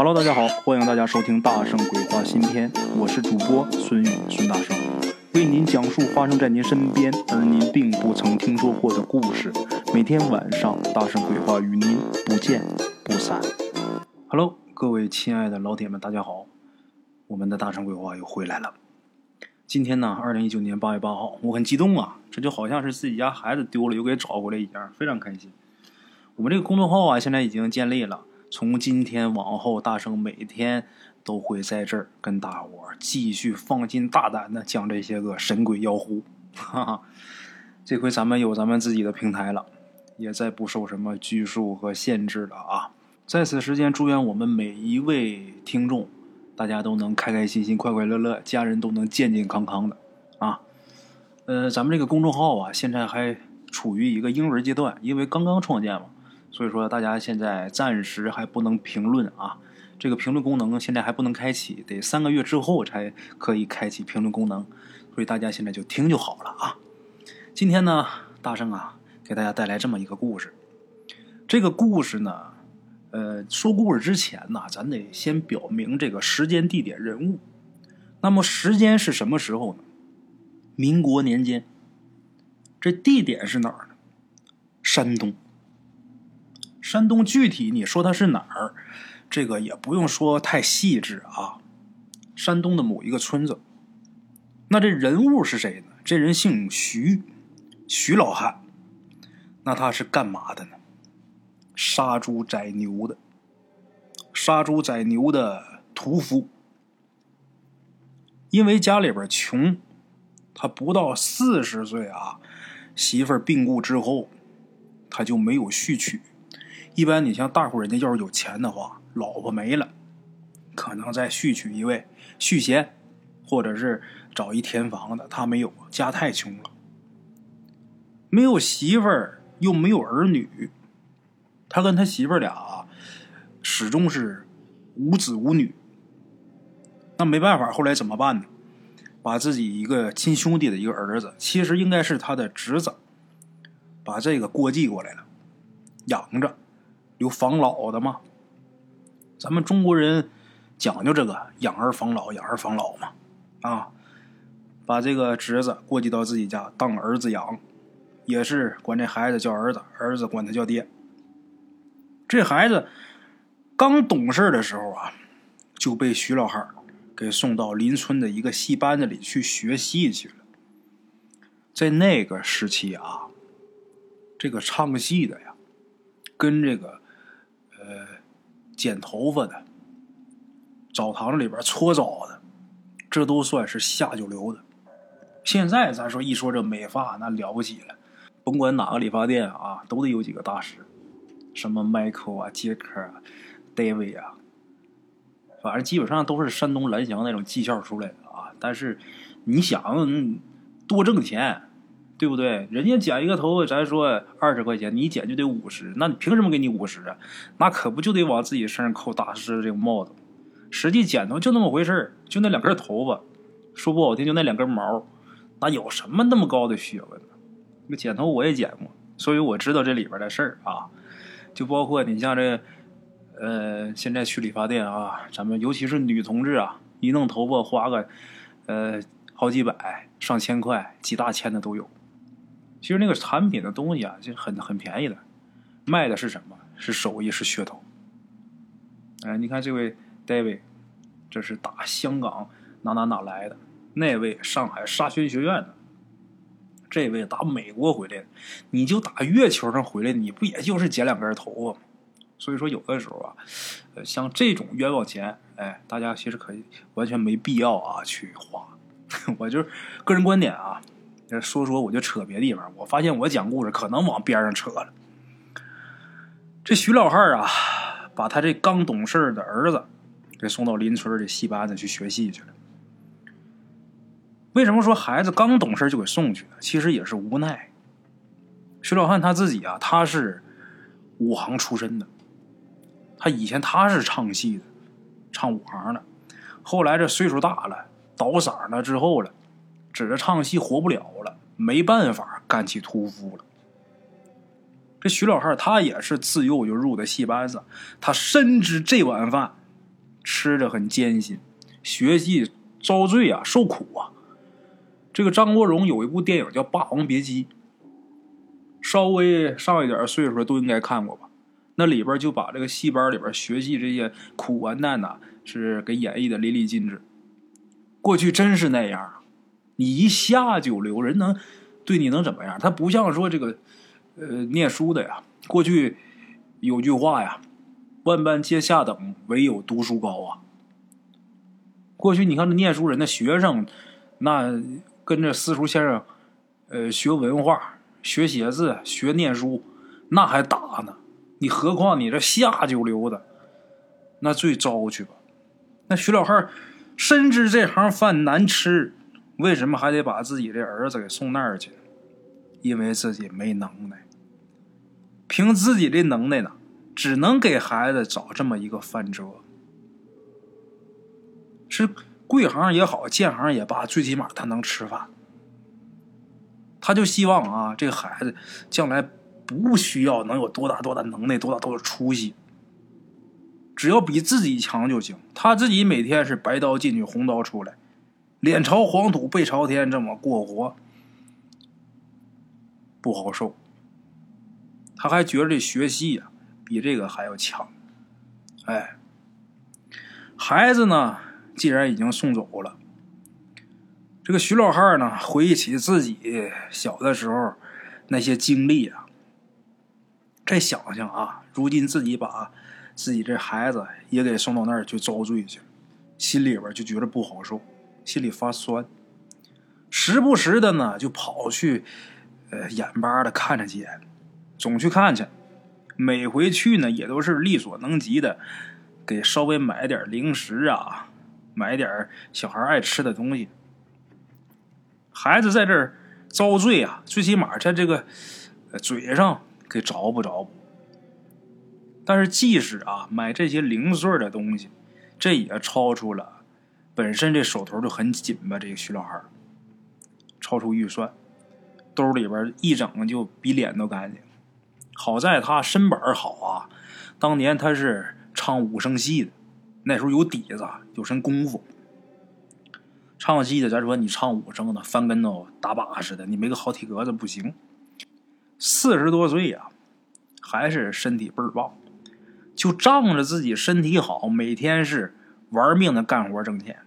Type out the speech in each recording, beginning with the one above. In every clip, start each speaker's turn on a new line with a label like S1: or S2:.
S1: Hello，大家好，欢迎大家收听《大圣鬼话》新篇，我是主播孙宇孙大圣，为您讲述发生在您身边而您并不曾听说过的故事。每天晚上，《大圣鬼话》与您不见不散。Hello，各位亲爱的老铁们，大家好，我们的《大圣鬼话》又回来了。今天呢，二零一九年八月八号，我很激动啊，这就好像是自己家孩子丢了又给找回来一样，非常开心。我们这个公众号啊，现在已经建立了。从今天往后，大圣每天都会在这儿跟大伙儿继续放心大胆的讲这些个神鬼妖狐。哈哈，这回咱们有咱们自己的平台了，也再不受什么拘束和限制了啊！在此时间，祝愿我们每一位听众，大家都能开开心心、快快乐乐，家人都能健健康康的啊！呃，咱们这个公众号啊，现在还处于一个婴儿阶段，因为刚刚创建嘛。所以说，大家现在暂时还不能评论啊，这个评论功能现在还不能开启，得三个月之后才可以开启评论功能。所以大家现在就听就好了啊。今天呢，大圣啊，给大家带来这么一个故事。这个故事呢，呃，说故事之前呢，咱得先表明这个时间、地点、人物。那么时间是什么时候呢？民国年间。这地点是哪儿呢？山东。山东具体你说它是哪儿，这个也不用说太细致啊。山东的某一个村子，那这人物是谁呢？这人姓徐，徐老汉。那他是干嘛的呢？杀猪宰牛的，杀猪宰牛的屠夫。因为家里边穷，他不到四十岁啊，媳妇儿病故之后，他就没有续娶。一般你像大户人家要是有钱的话，老婆没了，可能再续娶一位续弦，或者是找一填房的。他没有，家太穷了，没有媳妇儿又没有儿女，他跟他媳妇儿俩始终是无子无女。那没办法，后来怎么办呢？把自己一个亲兄弟的一个儿子，其实应该是他的侄子，把这个过继过来了，养着。有防老的嘛？咱们中国人讲究这个养儿防老，养儿防老嘛。啊，把这个侄子过继到自己家当儿子养，也是管这孩子叫儿子，儿子管他叫爹。这孩子刚懂事的时候啊，就被徐老汉给送到邻村的一个戏班子里去学戏去了。在那个时期啊，这个唱戏的呀，跟这个。剪头发的，澡堂里边搓澡的，这都算是下九流的。现在咱说一说这美发，那了不起了，甭管哪个理发店啊，都得有几个大师，什么 Michael 啊、杰克啊、David 啊，反正基本上都是山东蓝翔那种技校出来的啊。但是你想多挣钱。对不对？人家剪一个头发，咱说二十块钱，你剪就得五十，那你凭什么给你五十啊？那可不就得往自己身上扣大师这个帽子？实际剪头就那么回事就那两根头发，说不好听就那两根毛，那有什么那么高的学问呢？那剪头我也剪过，所以我知道这里边的事儿啊。就包括你像这，呃，现在去理发店啊，咱们尤其是女同志啊，一弄头发花个，呃，好几百、上千块、几大千的都有。其实那个产品的东西啊，就很很便宜的，卖的是什么？是手艺，是噱头。哎，你看这位 David，这是打香港哪哪哪来的？那位上海沙宣学院的，这位打美国回来的，你就打月球上回来，你不也就是剪两根头发吗？所以说，有的时候啊，呃，像这种冤枉钱，哎，大家其实可以完全没必要啊去花。我就是个人观点啊。说说我就扯别地方，我发现我讲故事可能往边上扯了。这徐老汉啊，把他这刚懂事的儿子给送到邻村的戏班子去学戏去了。为什么说孩子刚懂事就给送去了？其实也是无奈。徐老汉他自己啊，他是武行出身的，他以前他是唱戏的，唱武行的。后来这岁数大了，倒嗓了之后了。指着唱戏活不了了，没办法干起屠夫了。这徐老汉他也是自幼就入的戏班子，他深知这碗饭吃着很艰辛，学习遭罪啊，受苦啊。这个张国荣有一部电影叫《霸王别姬》，稍微上一点岁数都应该看过吧？那里边就把这个戏班里边学习这些苦完难呐，是给演绎的淋漓尽致。过去真是那样，你一下九流，人能对你能怎么样？他不像说这个，呃，念书的呀。过去有句话呀。万般皆下等，唯有读书高啊！过去你看这念书人的学生，那跟着私塾先生，呃，学文化、学写字、学念书，那还打呢。你何况你这下九流的，那最糟去吧？那徐老汉深知这行饭难吃，为什么还得把自己的儿子给送那儿去？因为自己没能耐，凭自己的能耐呢。只能给孩子找这么一个饭辙，是贵行也好，建行也罢，最起码他能吃饭。他就希望啊，这个孩子将来不需要能有多大多大能耐，多大多大出息，只要比自己强就行。他自己每天是白刀进去，红刀出来，脸朝黄土背朝天，这么过活不好受。他还觉得这学戏呀。比这个还要强，哎，孩子呢？既然已经送走了，这个徐老汉呢，回忆起自己小的时候那些经历啊，再想想啊，如今自己把自己这孩子也给送到那儿去遭罪去，心里边就觉得不好受，心里发酸，时不时的呢就跑去呃眼巴的看着几眼，总去看去。每回去呢，也都是力所能及的，给稍微买点零食啊，买点小孩爱吃的东西。孩子在这儿遭罪啊，最起码在这个嘴上给着不着。但是即使啊买这些零碎的东西，这也超出了本身这手头就很紧吧。这个徐老汉超出预算，兜里边一整就比脸都干净。好在他身板好啊，当年他是唱武生戏的，那时候有底子，有身功夫。唱戏的，咱说你唱武生的，翻跟头打把式的，你没个好体格子不行。四十多岁呀，还是身体倍儿棒，就仗着自己身体好，每天是玩命的干活挣钱。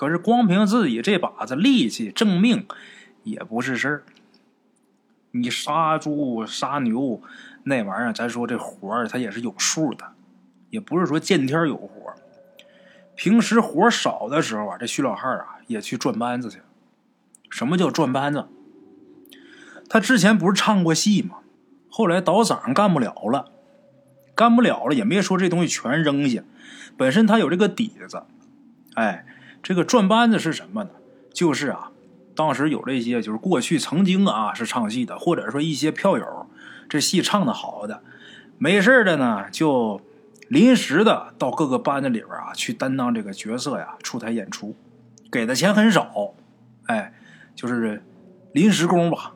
S1: 可是光凭自己这把子力气挣命，也不是事儿。你杀猪杀牛那玩意儿，咱说这活儿他也是有数的，也不是说见天有活儿。平时活儿少的时候啊，这徐老汉儿啊也去转班子去。什么叫转班子？他之前不是唱过戏吗？后来倒嗓干不了了，干不了了也没说这东西全扔下。本身他有这个底子，哎，这个转班子是什么呢？就是啊。当时有这些，就是过去曾经啊是唱戏的，或者说一些票友，这戏唱的好的，没事的呢，就临时的到各个班子里边啊去担当这个角色呀，出台演出，给的钱很少，哎，就是临时工吧。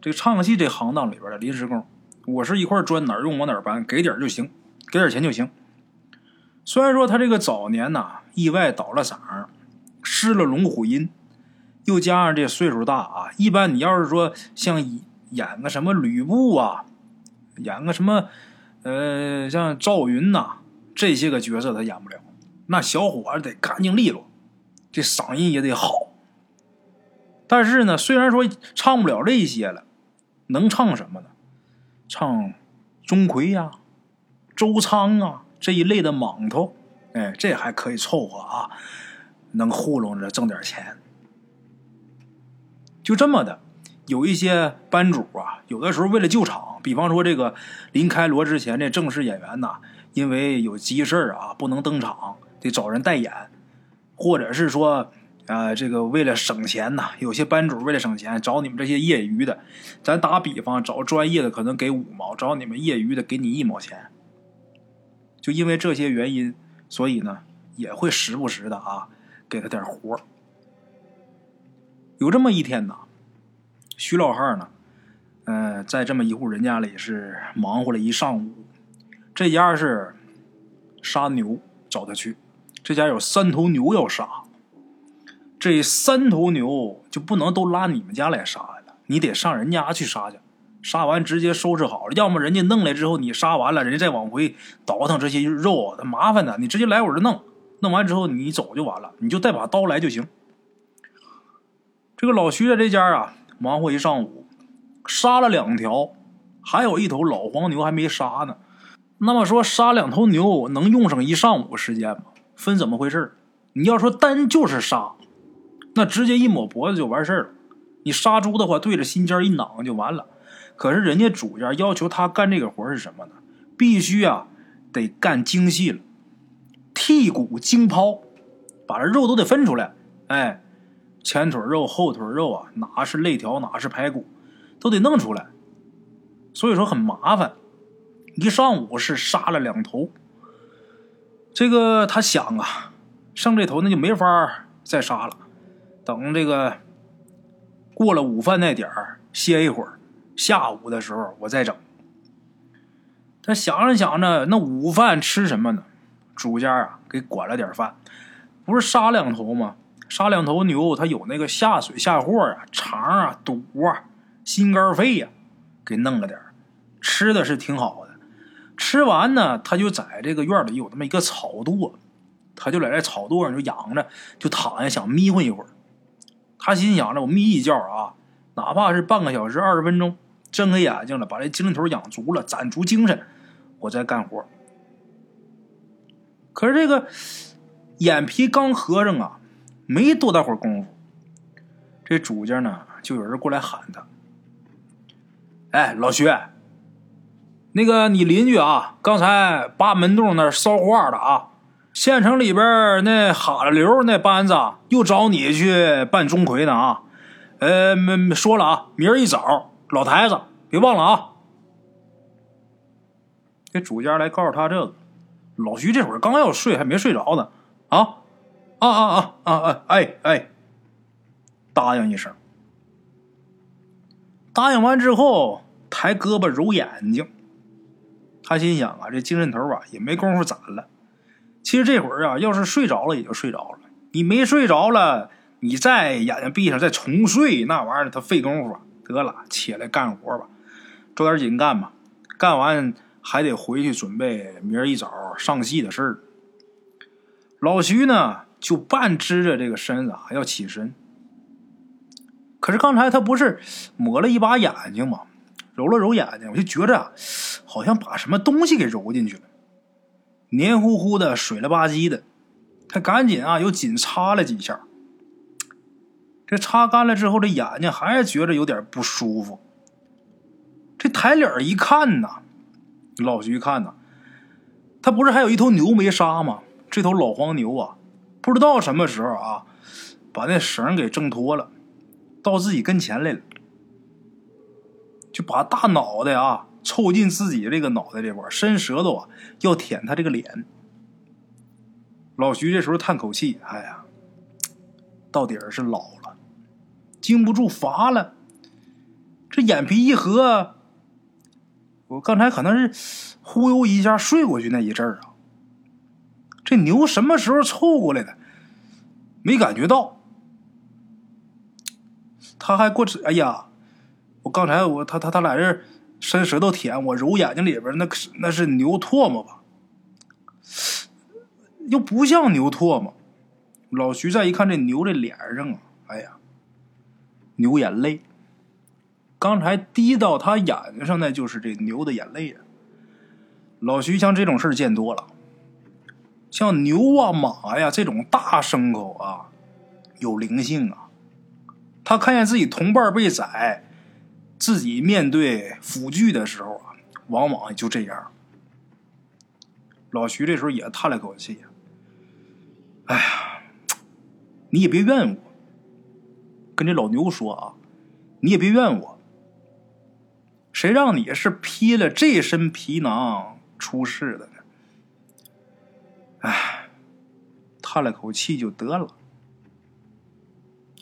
S1: 这个唱戏这行当里边的临时工，我是一块砖，哪儿用往哪儿搬，给点就行，给点钱就行。虽然说他这个早年呐意外倒了嗓，失了龙虎音。又加上这岁数大啊，一般你要是说像演个什么吕布啊，演个什么呃像赵云呐这些个角色他演不了。那小伙子得干净利落，这嗓音也得好。但是呢，虽然说唱不了这些了，能唱什么呢？唱钟馗呀、周仓啊这一类的莽头，哎，这还可以凑合啊，能糊弄着挣点钱。就这么的，有一些班主啊，有的时候为了救场，比方说这个临开锣之前，这正式演员呐，因为有急事啊，不能登场，得找人代演，或者是说，啊，这个为了省钱呐，有些班主为了省钱，找你们这些业余的，咱打比方，找专业的可能给五毛，找你们业余的给你一毛钱。就因为这些原因，所以呢，也会时不时的啊，给他点活。有这么一天呐，徐老汉呢，呃，在这么一户人家里是忙活了一上午。这家是杀牛，找他去。这家有三头牛要杀，这三头牛就不能都拉你们家来杀了，你得上人家去杀去。杀完直接收拾好了，要么人家弄来之后你杀完了，人家再往回倒腾这些肉，他麻烦的。你直接来我这弄，弄完之后你走就完了，你就带把刀来就行。这个老徐在这家啊，忙活一上午，杀了两条，还有一头老黄牛还没杀呢。那么说杀两头牛能用上一上午时间吗？分怎么回事你要说单就是杀，那直接一抹脖子就完事儿了。你杀猪的话，对着心尖一攮就完了。可是人家主家要求他干这个活是什么呢？必须啊，得干精细了，剔骨精抛，把这肉都得分出来。哎，前腿肉、后腿肉啊，哪是肋条，哪是排骨，都得弄出来。所以说很麻烦。一上午是杀了两头。这个他想啊，剩这头那就没法再杀了。等这个过了午饭那点，歇一会儿。下午的时候我再整。他想着想着，那午饭吃什么呢？主家啊给管了点饭，不是杀两头吗？杀两头牛，他有那个下水下货啊，肠啊、肚啊、心肝肺呀，给弄了点吃的是挺好的。吃完呢，他就在这个院里有那么一个草垛，他就在这草垛上就仰着，就躺下想眯混一会儿。他心想着，我眯一觉啊，哪怕是半个小时、二十分钟。睁开眼睛了，把这精神头养足了，攒足精神，我再干活。可是这个眼皮刚合上啊，没多大会儿功夫，这主家呢就有人过来喊他：“哎，老徐，那个你邻居啊，刚才扒门洞那烧话的啊，县城里边那哈了流那班子又找你去办钟馗呢啊，呃，没说了啊，明儿一早。”老台子，别忘了啊！这主家来告诉他这个，老徐这会儿刚要睡，还没睡着呢。啊啊啊啊啊啊！哎哎，答应一声。答应完之后，抬胳膊揉眼睛。他心想啊，这精神头啊也没工夫攒了。其实这会儿啊，要是睡着了也就睡着了。你没睡着了，你再眼睛闭上再重睡，那玩意儿他费功夫。得了，起来干活吧，抓点紧干吧。干完还得回去准备明儿一早上戏的事儿。老徐呢，就半支着这个身子要起身。可是刚才他不是抹了一把眼睛吗？揉了揉眼睛，我就觉着好像把什么东西给揉进去了，黏糊糊的、水了吧唧的。他赶紧啊，又紧擦了几下。这擦干了之后，这眼睛还是觉着有点不舒服。这抬脸一看呐，老徐一看呐，他不是还有一头牛没杀吗？这头老黄牛啊，不知道什么时候啊，把那绳给挣脱了，到自己跟前来了，就把大脑袋啊凑近自己这个脑袋这块，伸舌头啊要舔他这个脸。老徐这时候叹口气：“哎呀，到底是老了。”经不住乏了，这眼皮一合，我刚才可能是忽悠一下睡过去那一阵儿啊。这牛什么时候凑过来的？没感觉到。他还过这，哎呀，我刚才我他他他俩这伸舌头舔我揉眼睛里边，那那是牛唾沫吧？又不像牛唾沫。老徐再一看这牛这脸上啊，哎呀！牛眼泪，刚才滴到他眼睛上，那就是这牛的眼泪啊。老徐像这种事见多了，像牛啊、马呀这种大牲口啊，有灵性啊。他看见自己同伴被宰，自己面对辅具的时候啊，往往就这样。老徐这时候也叹了口气：“哎呀，你也别怨我。”跟这老牛说啊，你也别怨我。谁让你是披了这身皮囊出世的呢？哎，叹了口气就得了。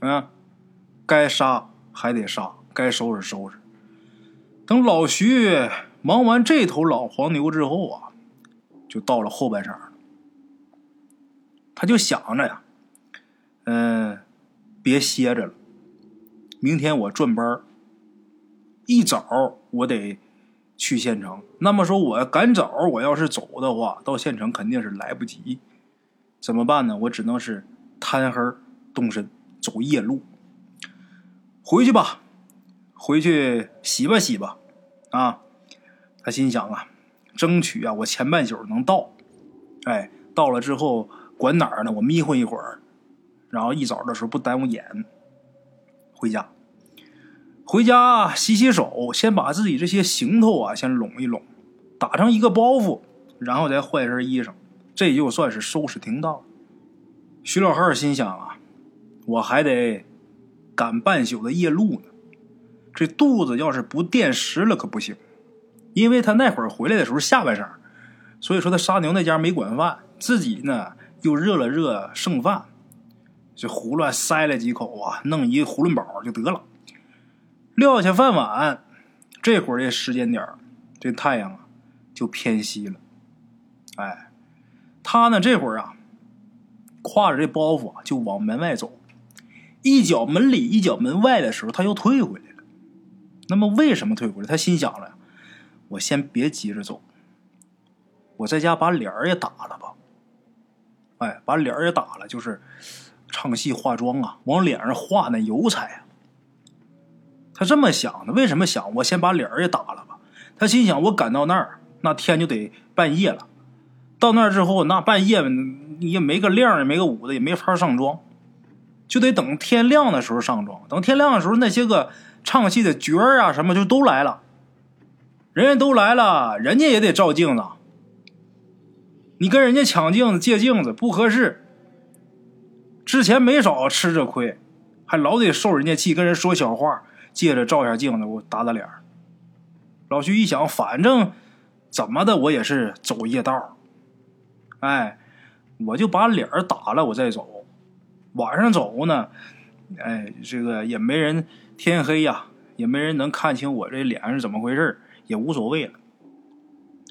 S1: 啊，该杀还得杀，该收拾收拾。等老徐忙完这头老黄牛之后啊，就到了后半场了。他就想着呀，嗯，别歇着了，明天我转班一早我得去县城。那么说，我赶早，我要是走的话，到县城肯定是来不及。怎么办呢？我只能是贪黑动身，走夜路。回去吧，回去洗吧洗吧，啊！他心想啊，争取啊，我前半宿能到。哎，到了之后。管哪儿呢？我迷糊一会儿，然后一早的时候不耽误眼。回家，回家洗洗手，先把自己这些行头啊先拢一拢，打成一个包袱，然后再换身衣裳，这就算是收拾停当。徐老汉心想啊，我还得赶半宿的夜路呢，这肚子要是不垫实了可不行。因为他那会儿回来的时候下半晌，所以说他杀牛那家没管饭，自己呢。又热了热剩饭，这胡乱塞了几口啊，弄一囫囵饱就得了。撂下饭碗，这会儿这时间点这太阳啊就偏西了。哎，他呢这会儿啊，挎着这包袱就往门外走，一脚门里一脚门外的时候，他又退回来了。那么为什么退回来？他心想了，我先别急着走，我在家把脸儿也打了吧。哎，把脸也打了，就是唱戏化妆啊，往脸上画那油彩啊。他这么想的，为什么想？我先把脸也打了吧。他心想，我赶到那儿，那天就得半夜了。到那儿之后，那半夜也没个亮，也没个舞的，也没法上妆，就得等天亮的时候上妆。等天亮的时候，那些个唱戏的角儿啊，什么就都来了。人家都来了，人家也得照镜子。你跟人家抢镜子、借镜子不合适。之前没少吃这亏，还老得受人家气，跟人说小话，借着照下镜子，我打打脸。老徐一想，反正怎么的，我也是走夜道，哎，我就把脸打了，我再走。晚上走呢，哎，这个也没人，天黑呀，也没人能看清我这脸是怎么回事，也无所谓了。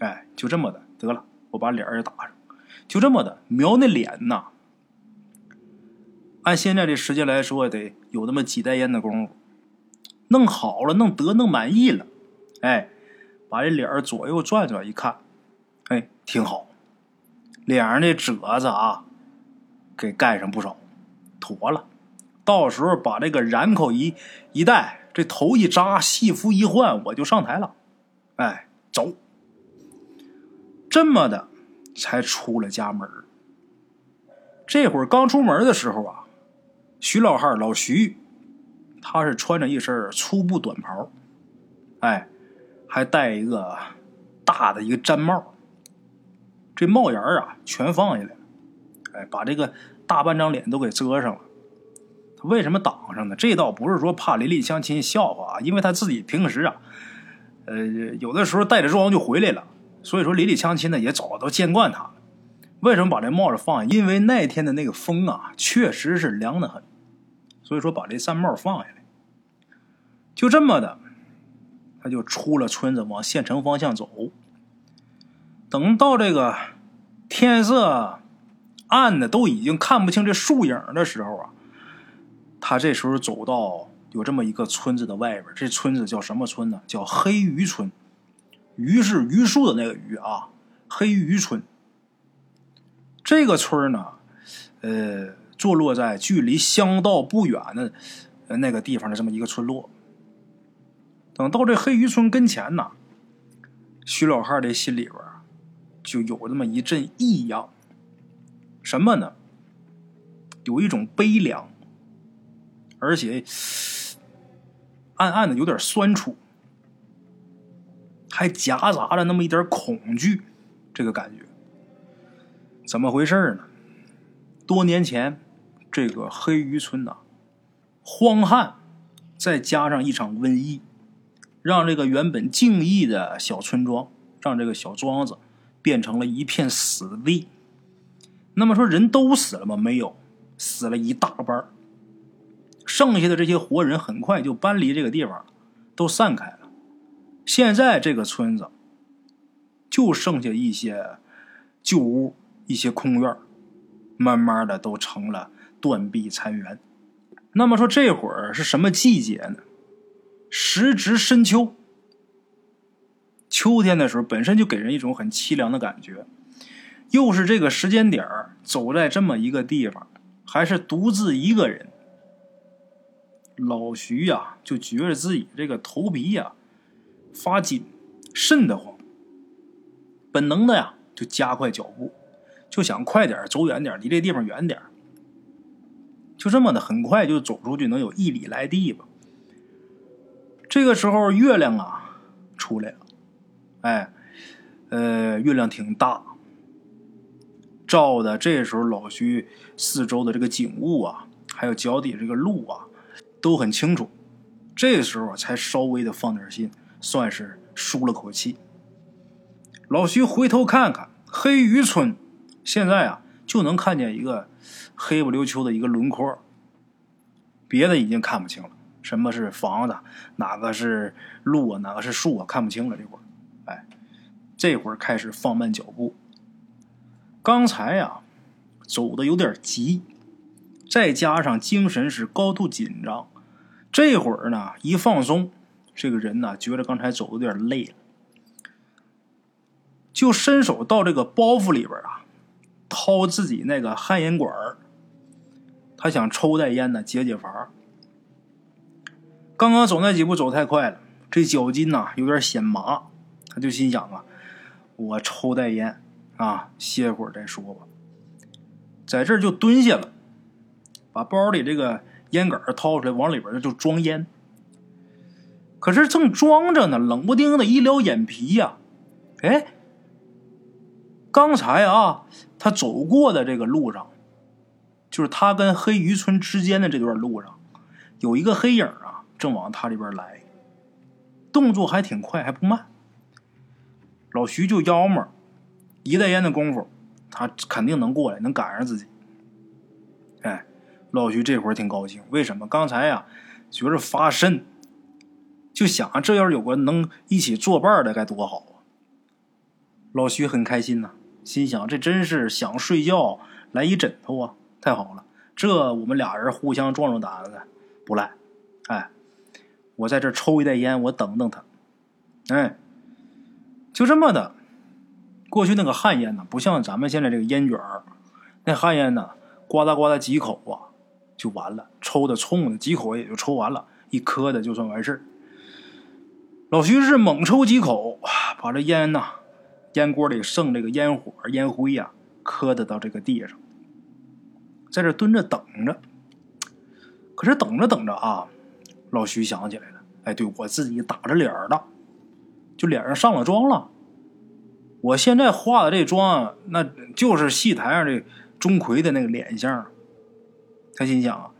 S1: 哎，就这么的，得了。我把脸也打上，就这么的瞄那脸呐。按现在这时间来说，得有那么几袋烟的功夫，弄好了，弄得弄满意了，哎，把这脸左右转转一看，哎，挺好，脸上那褶子啊，给盖上不少，妥了。到时候把这个染口一一戴，这头一扎，戏服一换，我就上台了。哎，走。这么的，才出了家门这会儿刚出门的时候啊，徐老汉老徐，他是穿着一身粗布短袍，哎，还戴一个大的一个毡帽。这帽檐啊，全放下来了，哎，把这个大半张脸都给遮上了。他为什么挡上呢？这倒不是说怕邻里乡亲笑话啊，因为他自己平时啊，呃，有的时候带着妆就回来了。所以说，邻里乡亲呢也早都见惯他了。为什么把这帽子放下？因为那天的那个风啊，确实是凉的很。所以说，把这扇帽放下来。就这么的，他就出了村子，往县城方向走。等到这个天色暗的都已经看不清这树影的时候啊，他这时候走到有这么一个村子的外边。这村子叫什么村呢？叫黑鱼村。榆是榆树的那个榆啊，黑榆村。这个村呢，呃，坐落在距离乡道不远的那个地方的这么一个村落。等到这黑鱼村跟前呢，徐老汉的心里边就有那么一阵异样。什么呢？有一种悲凉，而且暗暗的有点酸楚。还夹杂着那么一点恐惧，这个感觉怎么回事呢？多年前，这个黑鱼村呐，荒旱，再加上一场瘟疫，让这个原本静谧的小村庄，让这个小庄子变成了一片死地。那么说，人都死了吗？没有，死了一大半剩下的这些活人很快就搬离这个地方，都散开了。现在这个村子就剩下一些旧屋、一些空院慢慢的都成了断壁残垣。那么说这会儿是什么季节呢？时值深秋。秋天的时候本身就给人一种很凄凉的感觉，又是这个时间点，走在这么一个地方，还是独自一个人。老徐呀，就觉着自己这个头皮呀发紧，瘆得慌。本能的呀，就加快脚步，就想快点走远点，离这地方远点。就这么的，很快就走出去，能有一里来地吧。这个时候，月亮啊出来了，哎，呃，月亮挺大，照的这时候老徐四周的这个景物啊，还有脚底这个路啊。都很清楚，这时候才稍微的放点心，算是舒了口气。老徐回头看看黑鱼村，现在啊就能看见一个黑不溜秋的一个轮廓，别的已经看不清了。什么是房子，哪个是路啊，哪个是树啊，看不清了。这会儿，哎，这会儿开始放慢脚步。刚才呀走的有点急。再加上精神是高度紧张，这会儿呢一放松，这个人呢觉得刚才走的有点累了，就伸手到这个包袱里边啊，掏自己那个旱烟管他想抽袋烟呢解解乏。刚刚走那几步走太快了，这脚筋呐有点显麻，他就心想啊，我抽袋烟啊歇会儿再说吧，在这儿就蹲下了。把包里这个烟杆掏出来，往里边就装烟。可是正装着呢，冷不丁的一撩眼皮呀，哎，刚才啊，他走过的这个路上，就是他跟黑鱼村之间的这段路上，有一个黑影啊，正往他这边来，动作还挺快，还不慢。老徐就要么一袋烟的功夫，他肯定能过来，能赶上自己。哎。老徐这会儿挺高兴，为什么？刚才呀，觉着发瘆，就想这要是有个能一起作伴的，该多好啊！老徐很开心呐，心想这真是想睡觉来一枕头啊，太好了！这我们俩人互相壮壮胆子不赖。哎，我在这抽一袋烟，我等等他。哎，就这么的。过去那个旱烟呢，不像咱们现在这个烟卷儿，那旱烟呢，呱嗒呱嗒几口啊。就完了，抽的冲的几口也就抽完了，一磕的就算完事儿。老徐是猛抽几口，把这烟呐，烟锅里剩这个烟火烟灰呀，磕的到这个地上，在这蹲着等着。可是等着等着啊，老徐想起来了，哎，对我自己打着脸了，就脸上上了妆了。我现在化的这妆，那就是戏台上这钟馗的那个脸相。他心想，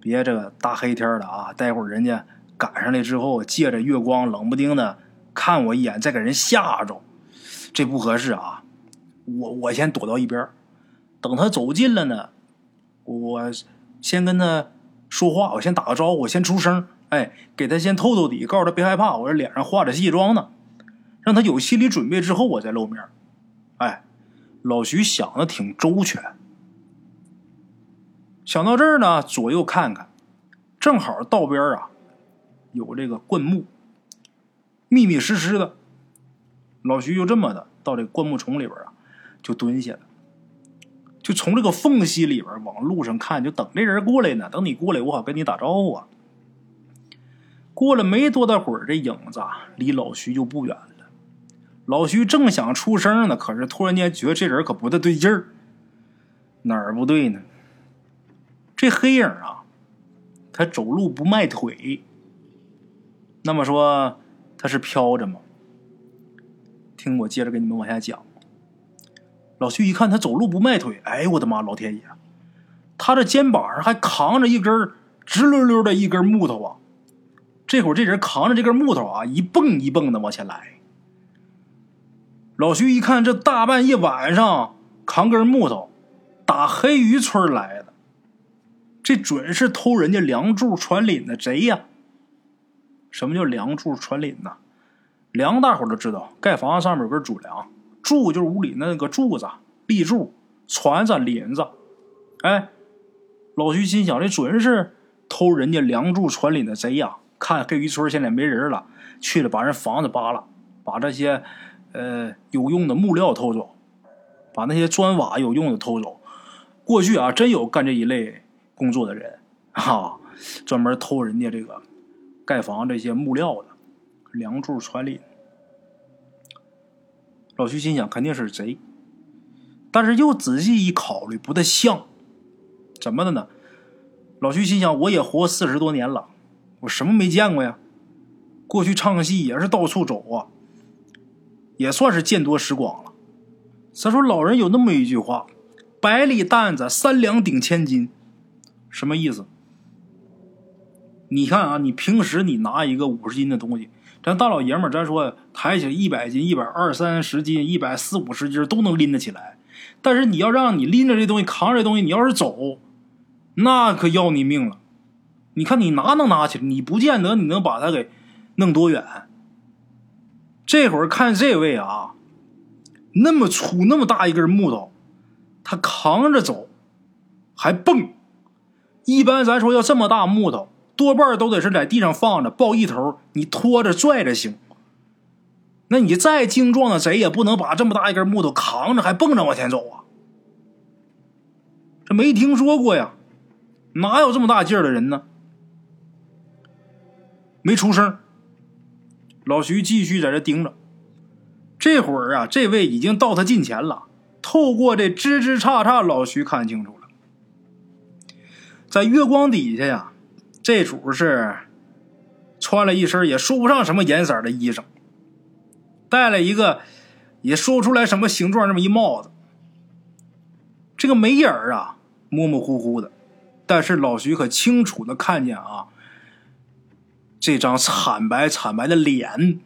S1: 别这个大黑天的啊，待会儿人家赶上来之后，借着月光冷不丁的看我一眼，再给人吓着，这不合适啊！我我先躲到一边，等他走近了呢，我先跟他说话，我先打个招呼，我先出声，哎，给他先透透底，告诉他别害怕，我这脸上化着戏妆呢，让他有心理准备之后我再露面。哎，老徐想的挺周全。想到这儿呢，左右看看，正好道边啊有这个灌木，密密实实的。老徐就这么的到这灌木丛里边啊，就蹲下了，就从这个缝隙里边往路上看，就等这人过来呢。等你过来，我好跟你打招呼啊。过了没多大会儿，这影子啊离老徐就不远了。老徐正想出声呢，可是突然间觉得这人可不太对劲儿，哪儿不对呢？这黑影啊，他走路不迈腿。那么说他是飘着吗？听我接着给你们往下讲。老徐一看他走路不迈腿，哎呦我的妈，老天爷！他这肩膀上还扛着一根直溜溜的一根木头啊！这会儿这人扛着这根木头啊，一蹦一蹦的往前来。老徐一看，这大半夜晚上扛根木头，打黑鱼村来的。这准是偷人家梁柱传廪的贼呀！什么叫梁柱传廪呢？梁大伙都知道，盖房子上面有根主梁，柱就是屋里那个柱子、立柱、椽子、廪子，哎，老徐心想，这准是偷人家梁柱传里的贼呀！看黑鱼村现在没人了，去了把人房子扒了，把这些呃有用的木料偷走，把那些砖瓦有用的偷走。过去啊，真有干这一类工作的人，哈，专门偷人家这个盖房这些木料的梁柱传里。老徐心想，肯定是贼，但是又仔细一考虑，不太像。怎么的呢？老徐心想，我也活四十多年了，我什么没见过呀？过去唱戏也是到处走啊，也算是见多识广了。再说老人有那么一句话：“百里担子，三两顶千斤。”什么意思？你看啊，你平时你拿一个五十斤的东西。咱大老爷们儿，咱说抬起来一百斤、一百二三十斤、一百四五十斤都能拎得起来。但是你要让你拎着这东西、扛着这东西，你要是走，那可要你命了。你看你拿能拿起来，你不见得你能把它给弄多远。这会儿看这位啊，那么粗那么大一根木头，他扛着走，还蹦。一般咱说要这么大木头。多半都得是在地上放着，抱一头，你拖着拽着行。那你再精壮的贼也不能把这么大一根木头扛着还蹦着往前走啊！这没听说过呀，哪有这么大劲儿的人呢？没出声。老徐继续在这盯着。这会儿啊，这位已经到他近前了。透过这枝枝杈杈，老徐看清楚了，在月光底下呀。这主是穿了一身也说不上什么颜色的衣裳，戴了一个也说不出来什么形状这么一帽子。这个眉眼啊模模糊糊的，但是老徐可清楚的看见啊这张惨白惨白的脸，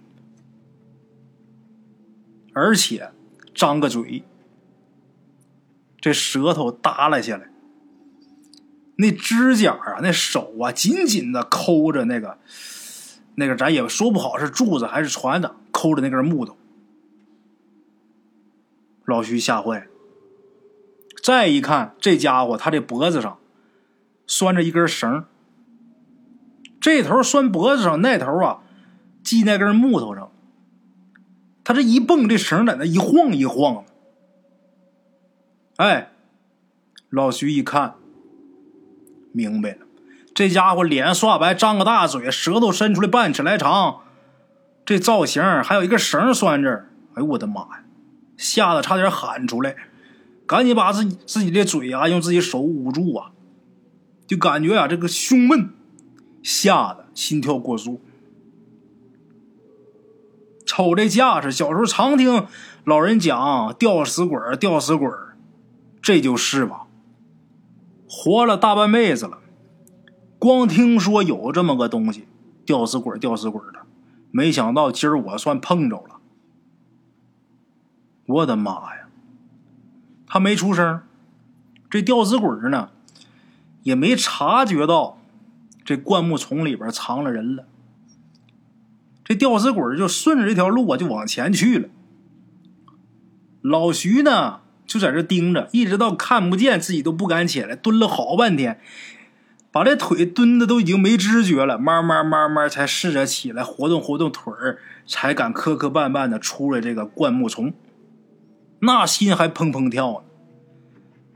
S1: 而且张个嘴，这舌头耷拉下来。那指甲啊，那手啊，紧紧的抠着那个，那个咱也说不好是柱子还是船的，抠着那根木头。老徐吓坏了。再一看，这家伙他这脖子上拴着一根绳，这头拴脖子上，那头啊系那根木头上。他这一蹦，这绳在那一晃一晃的。哎，老徐一看。明白了，这家伙脸刷白，张个大嘴，舌头伸出来半尺来长，这造型还有一个绳拴这儿。哎呦我的妈呀！吓得差点喊出来，赶紧把自己自己的嘴啊用自己手捂住啊，就感觉啊这个胸闷，吓得心跳过速。瞅这架势，小时候常听老人讲吊死鬼吊死鬼这就是吧。活了大半辈子了，光听说有这么个东西，吊死鬼吊死鬼的，没想到今儿我算碰着了。我的妈呀！他没出声，这吊死鬼呢，也没察觉到这灌木丛里边藏了人了。这吊死鬼就顺着这条路啊，就往前去了。老徐呢？就在这盯着，一直到看不见自己都不敢起来，蹲了好半天，把这腿蹲的都已经没知觉了，慢慢慢慢才试着起来，活动活动腿儿，才敢磕磕绊绊的出来这个灌木丛，那心还砰砰跳呢。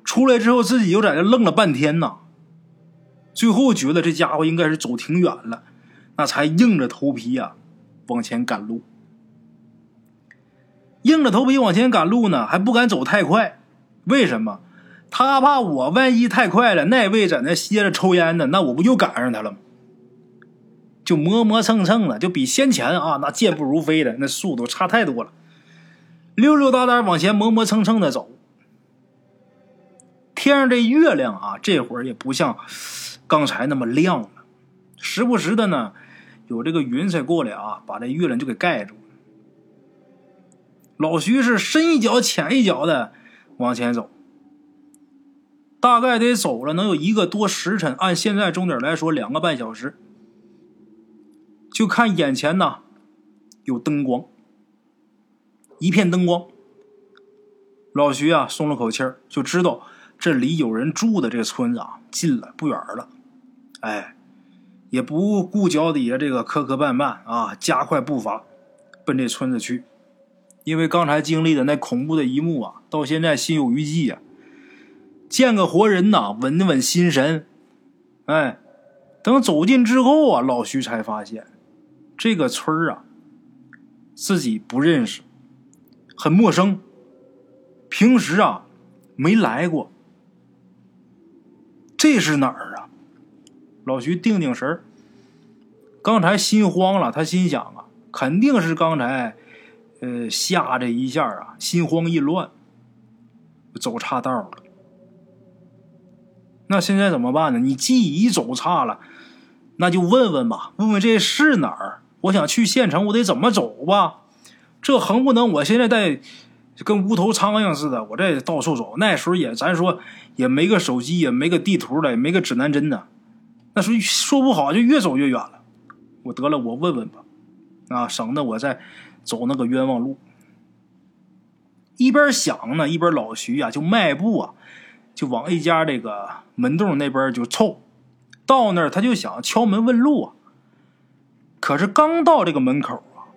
S1: 出来之后自己又在这愣了半天呐，最后觉得这家伙应该是走挺远了，那才硬着头皮呀往前赶路。硬着头皮往前赶路呢，还不敢走太快，为什么？他怕我万一太快了，那位在那歇着抽烟呢，那我不就赶上他了吗？就磨磨蹭蹭的，就比先前啊那健步如飞的那速度差太多了，溜溜达达往前磨磨蹭蹭的走。天上这月亮啊，这会儿也不像刚才那么亮了，时不时的呢，有这个云彩过来啊，把这月亮就给盖住。老徐是深一脚浅一脚的往前走，大概得走了能有一个多时辰，按现在钟点来说，两个半小时。就看眼前呐，有灯光，一片灯光。老徐啊，松了口气儿，就知道这里有人住的这个村子啊，近了不远了。哎，也不顾脚底下这个磕磕绊绊啊，加快步伐奔这村子去。因为刚才经历的那恐怖的一幕啊，到现在心有余悸呀。见个活人呐，稳稳心神。哎，等走近之后啊，老徐才发现，这个村儿啊，自己不认识，很陌生。平时啊，没来过。这是哪儿啊？老徐定定神儿。刚才心慌了，他心想啊，肯定是刚才。呃，吓这一下啊，心慌意乱，走岔道了。那现在怎么办呢？你既已走岔了，那就问问吧，问问这是哪儿？我想去县城，我得怎么走吧？这横不能，我现在在跟无头苍蝇似的，我这到处走。那时候也，咱说也没个手机，也没个地图了，也没个指南针呢。那时候说不好就越走越远了。我得了，我问问吧，啊，省得我再。走那个冤枉路，一边想呢，一边老徐啊就迈步啊，就往一家这个门洞那边就凑。到那儿他就想敲门问路啊，可是刚到这个门口啊，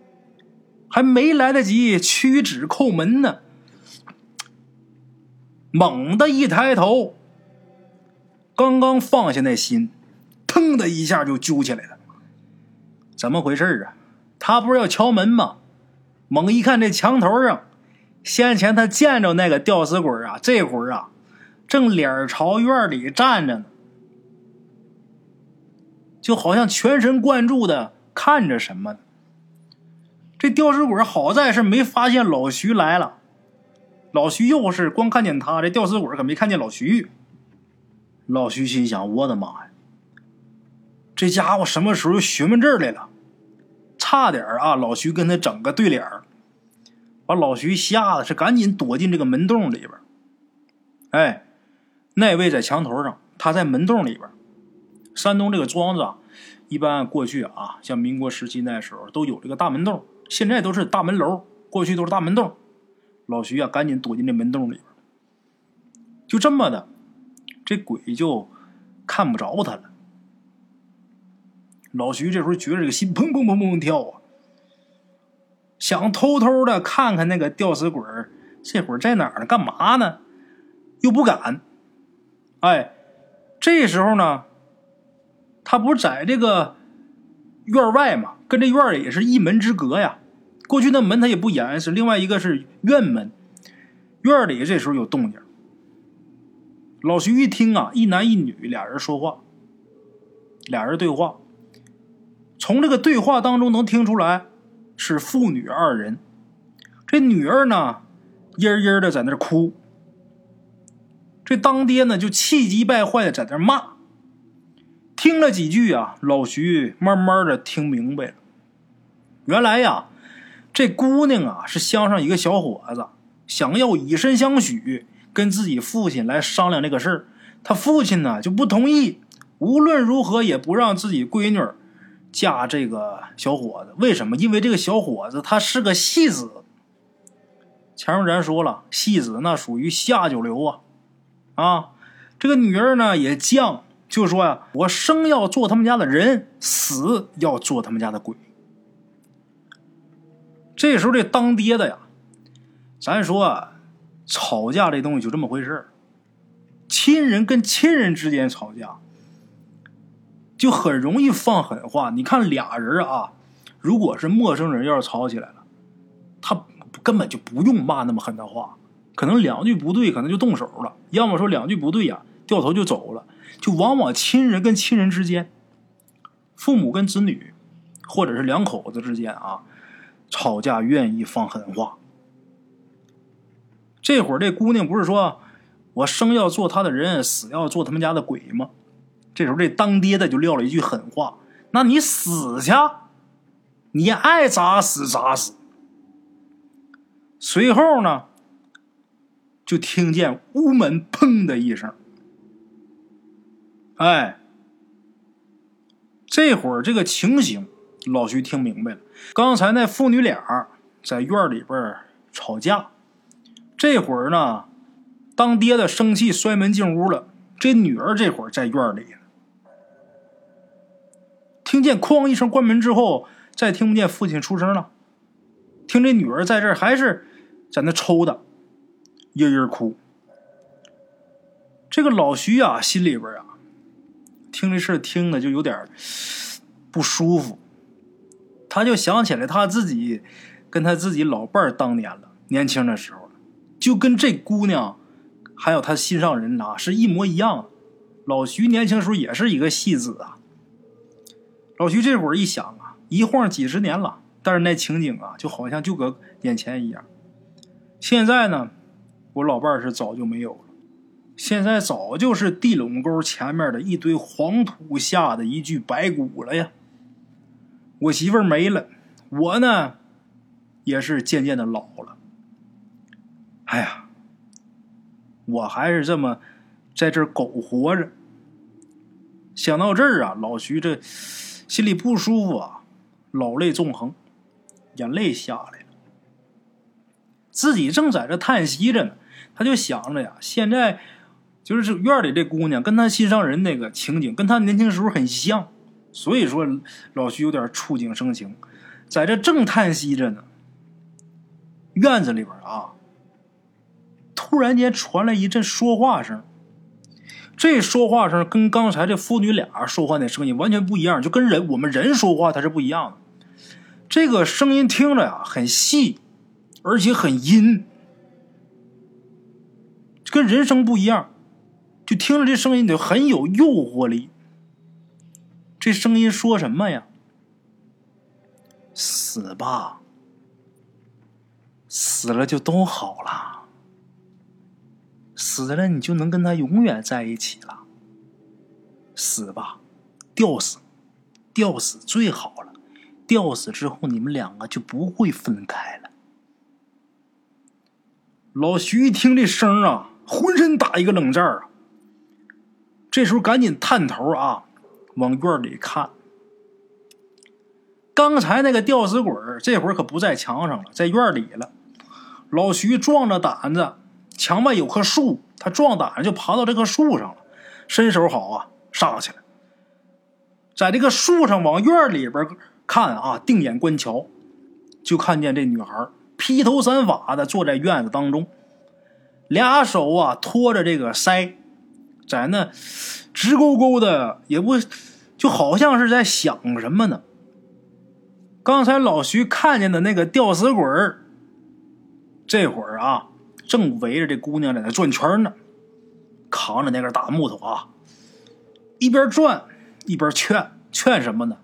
S1: 还没来得及屈指叩门呢，猛地一抬头，刚刚放下那心，腾的一下就揪起来了。怎么回事啊？他不是要敲门吗？猛一看，这墙头上，先前他见着那个吊死鬼啊，这会儿啊，正脸朝院里站着呢，就好像全神贯注的看着什么。这吊死鬼好在是没发现老徐来了，老徐又是光看见他，这吊死鬼可没看见老徐。老徐心想：我的妈呀，这家伙什么时候询问这儿来了？差点啊！老徐跟他整个对脸把老徐吓得是赶紧躲进这个门洞里边。哎，那位在墙头上，他在门洞里边。山东这个庄子啊，一般过去啊，像民国时期那时候都有这个大门洞，现在都是大门楼，过去都是大门洞。老徐啊，赶紧躲进这门洞里边。就这么的，这鬼就看不着他了。老徐这时候觉得这个心砰砰砰砰跳啊，想偷偷的看看那个吊死鬼这会儿在哪儿呢？干嘛呢？又不敢。哎，这时候呢，他不是在这个院外嘛，跟这院里也是一门之隔呀。过去那门他也不严实，另外一个是院门，院里这时候有动静。老徐一听啊，一男一女俩人说话，俩人对话。从这个对话当中能听出来，是父女二人。这女儿呢，嘤嘤的在那哭。这当爹呢，就气急败坏的在那骂。听了几句啊，老徐慢慢的听明白了。原来呀，这姑娘啊是乡上一个小伙子，想要以身相许，跟自己父亲来商量这个事儿。他父亲呢就不同意，无论如何也不让自己闺女。嫁这个小伙子，为什么？因为这个小伙子他是个戏子。前面咱说了，戏子那属于下九流啊，啊，这个女儿呢也犟，就说呀，我生要做他们家的人，死要做他们家的鬼。这时候这当爹的呀，咱说啊吵架这东西就这么回事亲人跟亲人之间吵架。就很容易放狠话。你看俩人啊，如果是陌生人，要是吵起来了，他根本就不用骂那么狠的话，可能两句不对，可能就动手了；要么说两句不对呀，掉头就走了。就往往亲人跟亲人之间，父母跟子女，或者是两口子之间啊，吵架愿意放狠话。这会儿这姑娘不是说我生要做他的人，死要做他们家的鬼吗？这时候，这当爹的就撂了一句狠话：“那你死去，你爱咋死咋死。”随后呢，就听见屋门砰的一声。哎，这会儿这个情形，老徐听明白了。刚才那父女俩在院里边吵架，这会儿呢，当爹的生气摔门进屋了，这女儿这会儿在院里。听见哐一声关门之后，再听不见父亲出声了。听这女儿在这儿还是在那抽的，嘤嘤哭。这个老徐啊，心里边啊，听这事听的就有点不舒服。他就想起来他自己跟他自己老伴儿当年了，年轻的时候，就跟这姑娘。还有他心上人呐，是一模一样。老徐年轻时候也是一个戏子啊。老徐这会儿一想啊，一晃几十年了，但是那情景啊，就好像就搁眼前一样。现在呢，我老伴儿是早就没有了，现在早就是地垄沟前面的一堆黄土下的一具白骨了呀。我媳妇儿没了，我呢，也是渐渐的老了。哎呀！我还是这么在这苟活着。想到这儿啊，老徐这心里不舒服啊，老泪纵横，眼泪下来了。自己正在这叹息着呢，他就想着呀，现在就是院里这姑娘跟他心上人那个情景，跟他年轻时候很像，所以说老徐有点触景生情，在这正叹息着呢，院子里边啊。突然间传来一阵说话声，这说话声跟刚才这父女俩说话的声音完全不一样，就跟人我们人说话它是不一样的。这个声音听着呀很细，而且很阴，跟人声不一样，就听着这声音就很有诱惑力。这声音说什么呀？死吧，死了就都好了。死了，你就能跟他永远在一起了。死吧，吊死，吊死最好了。吊死之后，你们两个就不会分开了。老徐一听这声啊，浑身打一个冷战啊。这时候赶紧探头啊，往院里看。刚才那个吊死鬼这会儿可不在墙上了，在院里了。老徐壮着胆子。墙外有棵树，他壮胆就爬到这棵树上了，身手好啊，上去了，在这个树上往院里边看啊，定眼观瞧，就看见这女孩披头散发的坐在院子当中，俩手啊托着这个腮，在那直勾勾的，也不就好像是在想什么呢？刚才老徐看见的那个吊死鬼这会儿啊。正围着这姑娘在那转圈呢，扛着那根大木头啊，一边转一边劝劝什么呢？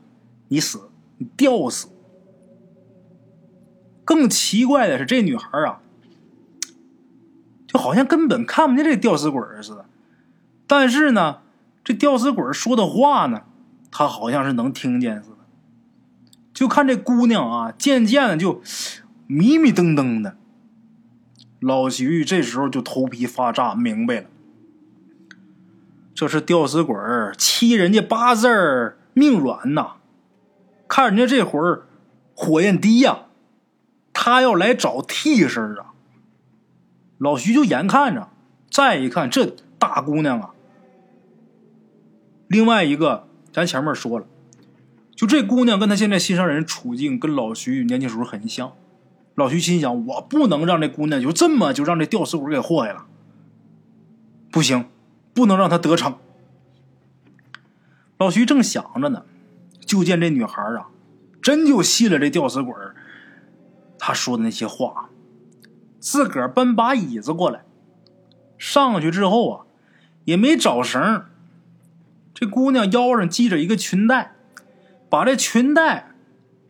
S1: 你死，你吊死。更奇怪的是，这女孩啊，就好像根本看不见这吊死鬼似的。但是呢，这吊死鬼说的话呢，她好像是能听见似的。就看这姑娘啊，渐渐的就迷迷瞪瞪的。老徐这时候就头皮发炸，明白了，这是吊死鬼欺人家八字儿命软呐！看人家这会儿火焰低呀，他要来找替身啊！老徐就眼看着，再一看这大姑娘啊，另外一个咱前面说了，就这姑娘跟他现在心上人处境跟老徐年轻时候很像。老徐心想：“我不能让这姑娘就这么就让这吊死鬼给祸害了，不行，不能让她得逞。”老徐正想着呢，就见这女孩啊，真就信了这吊死鬼儿他说的那些话，自个儿搬把椅子过来，上去之后啊，也没找绳。这姑娘腰上系着一个裙带，把这裙带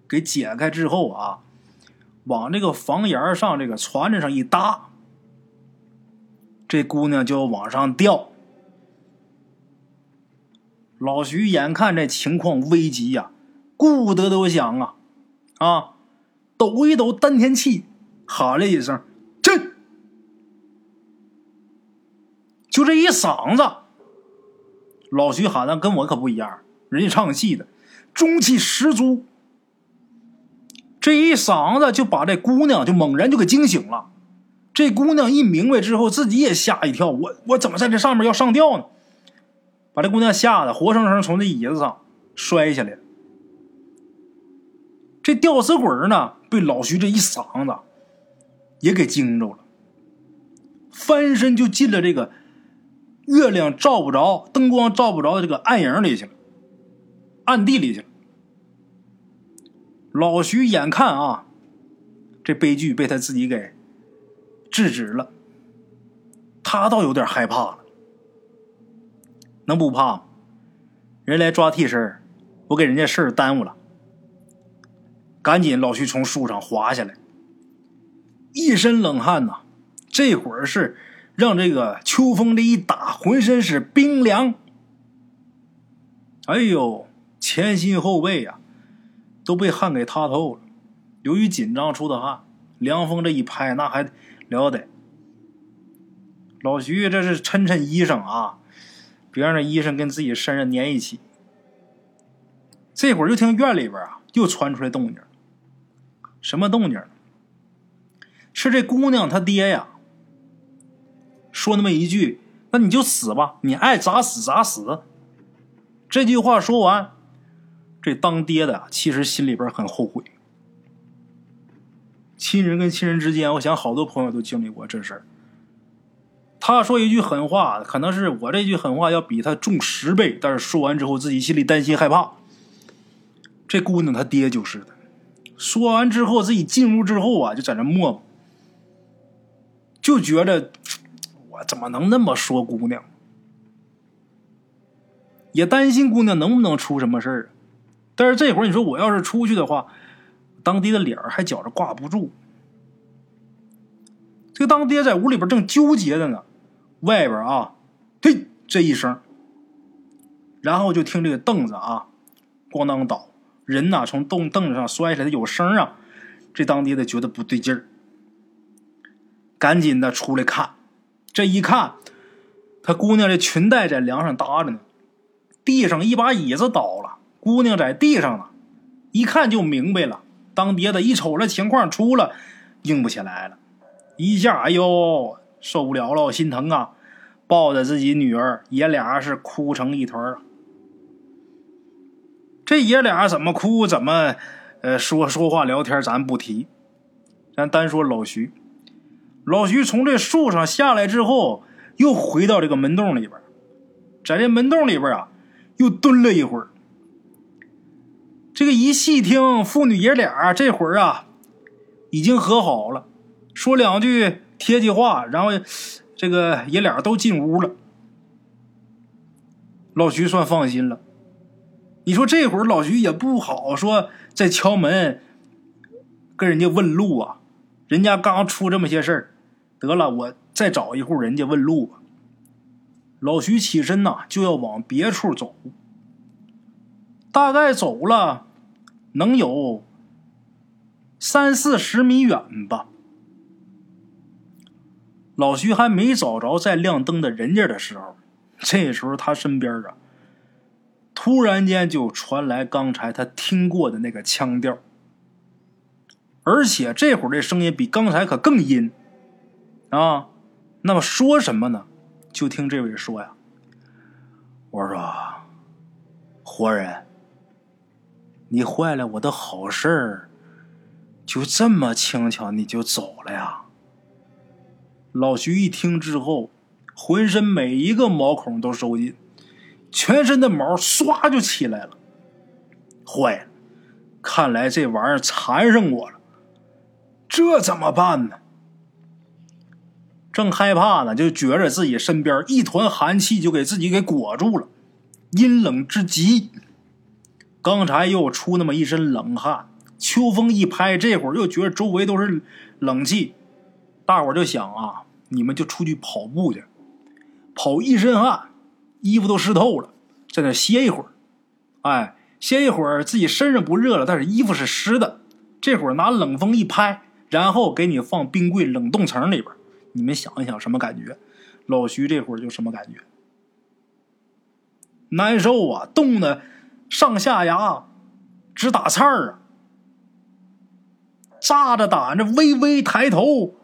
S1: 给解开之后啊。往这个房檐上这个船子上一搭，这姑娘就往上吊。老徐眼看这情况危急呀，顾不得都想啊，啊，抖一抖丹田气，喊了一声“震”，就这一嗓子。老徐喊的跟我可不一样，人家唱戏的，中气十足。这一嗓子就把这姑娘就猛然就给惊醒了，这姑娘一明白之后，自己也吓一跳，我我怎么在这上面要上吊呢？把这姑娘吓得活生生从这椅子上摔下来。这吊死鬼呢，被老徐这一嗓子也给惊着了，翻身就进了这个月亮照不着、灯光照不着的这个暗影里去了，暗地里去了。老徐眼看啊，这悲剧被他自己给制止了，他倒有点害怕了。能不怕吗？人来抓替身，我给人家事儿耽误了。赶紧，老徐从树上滑下来，一身冷汗呐。这会儿是让这个秋风这一打，浑身是冰凉。哎呦，前心后背呀都被汗给塌透了。由于紧张出的汗，凉风这一拍，那还了得。老徐这是抻抻衣裳啊，别让这衣裳跟自己身上粘一起。这会儿就听院里边啊又传出来动静。什么动静？是这姑娘她爹呀，说那么一句：“那你就死吧，你爱咋死咋死。”这句话说完，这当爹的其实心里边很后悔。亲人跟亲人之间，我想好多朋友都经历过这事儿。他说一句狠话，可能是我这句狠话要比他重十倍，但是说完之后自己心里担心害怕。这姑娘她爹就是的。说完之后，自己进屋之后啊，就在那磨，就觉着我怎么能那么说姑娘？也担心姑娘能不能出什么事儿。但是这会儿你说我要是出去的话，当爹的脸儿还觉着挂不住。这个当爹在屋里边正纠结着呢，外边啊，嘿这一声，然后就听这个凳子啊，咣当倒。人呐，从凳凳子上摔下来，有声啊！这当爹的觉得不对劲儿，赶紧的出来看。这一看，他姑娘这裙带在梁上搭着呢，地上一把椅子倒了，姑娘在地上呢，一看就明白了。当爹的一瞅这情况，出了，硬不起来了，一下，哎呦，受不了了，心疼啊！抱着自己女儿，爷俩是哭成一团啊。这爷俩怎么哭怎么，呃，说说话聊天，咱不提，咱单说老徐。老徐从这树上下来之后，又回到这个门洞里边，在这门洞里边啊，又蹲了一会儿。这个一细听，父女爷俩这会儿啊，已经和好了，说两句贴心话，然后这个爷俩都进屋了。老徐算放心了。你说这会儿老徐也不好说，再敲门跟人家问路啊，人家刚出这么些事儿，得了，我再找一户人家问路吧。老徐起身呐，就要往别处走，大概走了能有三四十米远吧。老徐还没找着在亮灯的人家的时候，这时候他身边啊。突然间就传来刚才他听过的那个腔调，而且这会儿这声音比刚才可更阴啊！那么说什么呢？就听这位说呀：“我说，活人，你坏了我的好事儿，就这么轻巧你就走了呀？”老徐一听之后，浑身每一个毛孔都收紧。全身的毛唰就起来了，坏了！看来这玩意儿缠上我了，这怎么办呢？正害怕呢，就觉着自己身边一团寒气就给自己给裹住了，阴冷之极。刚才又出那么一身冷汗，秋风一拍，这会儿又觉得周围都是冷气。大伙儿就想啊，你们就出去跑步去，跑一身汗。衣服都湿透了，在那歇一会儿，哎，歇一会儿，自己身上不热了，但是衣服是湿的。这会儿拿冷风一拍，然后给你放冰柜冷冻层里边，你们想一想什么感觉？老徐这会儿就什么感觉？难受啊，冻的上下牙直打颤儿啊，扎着胆着微微抬头，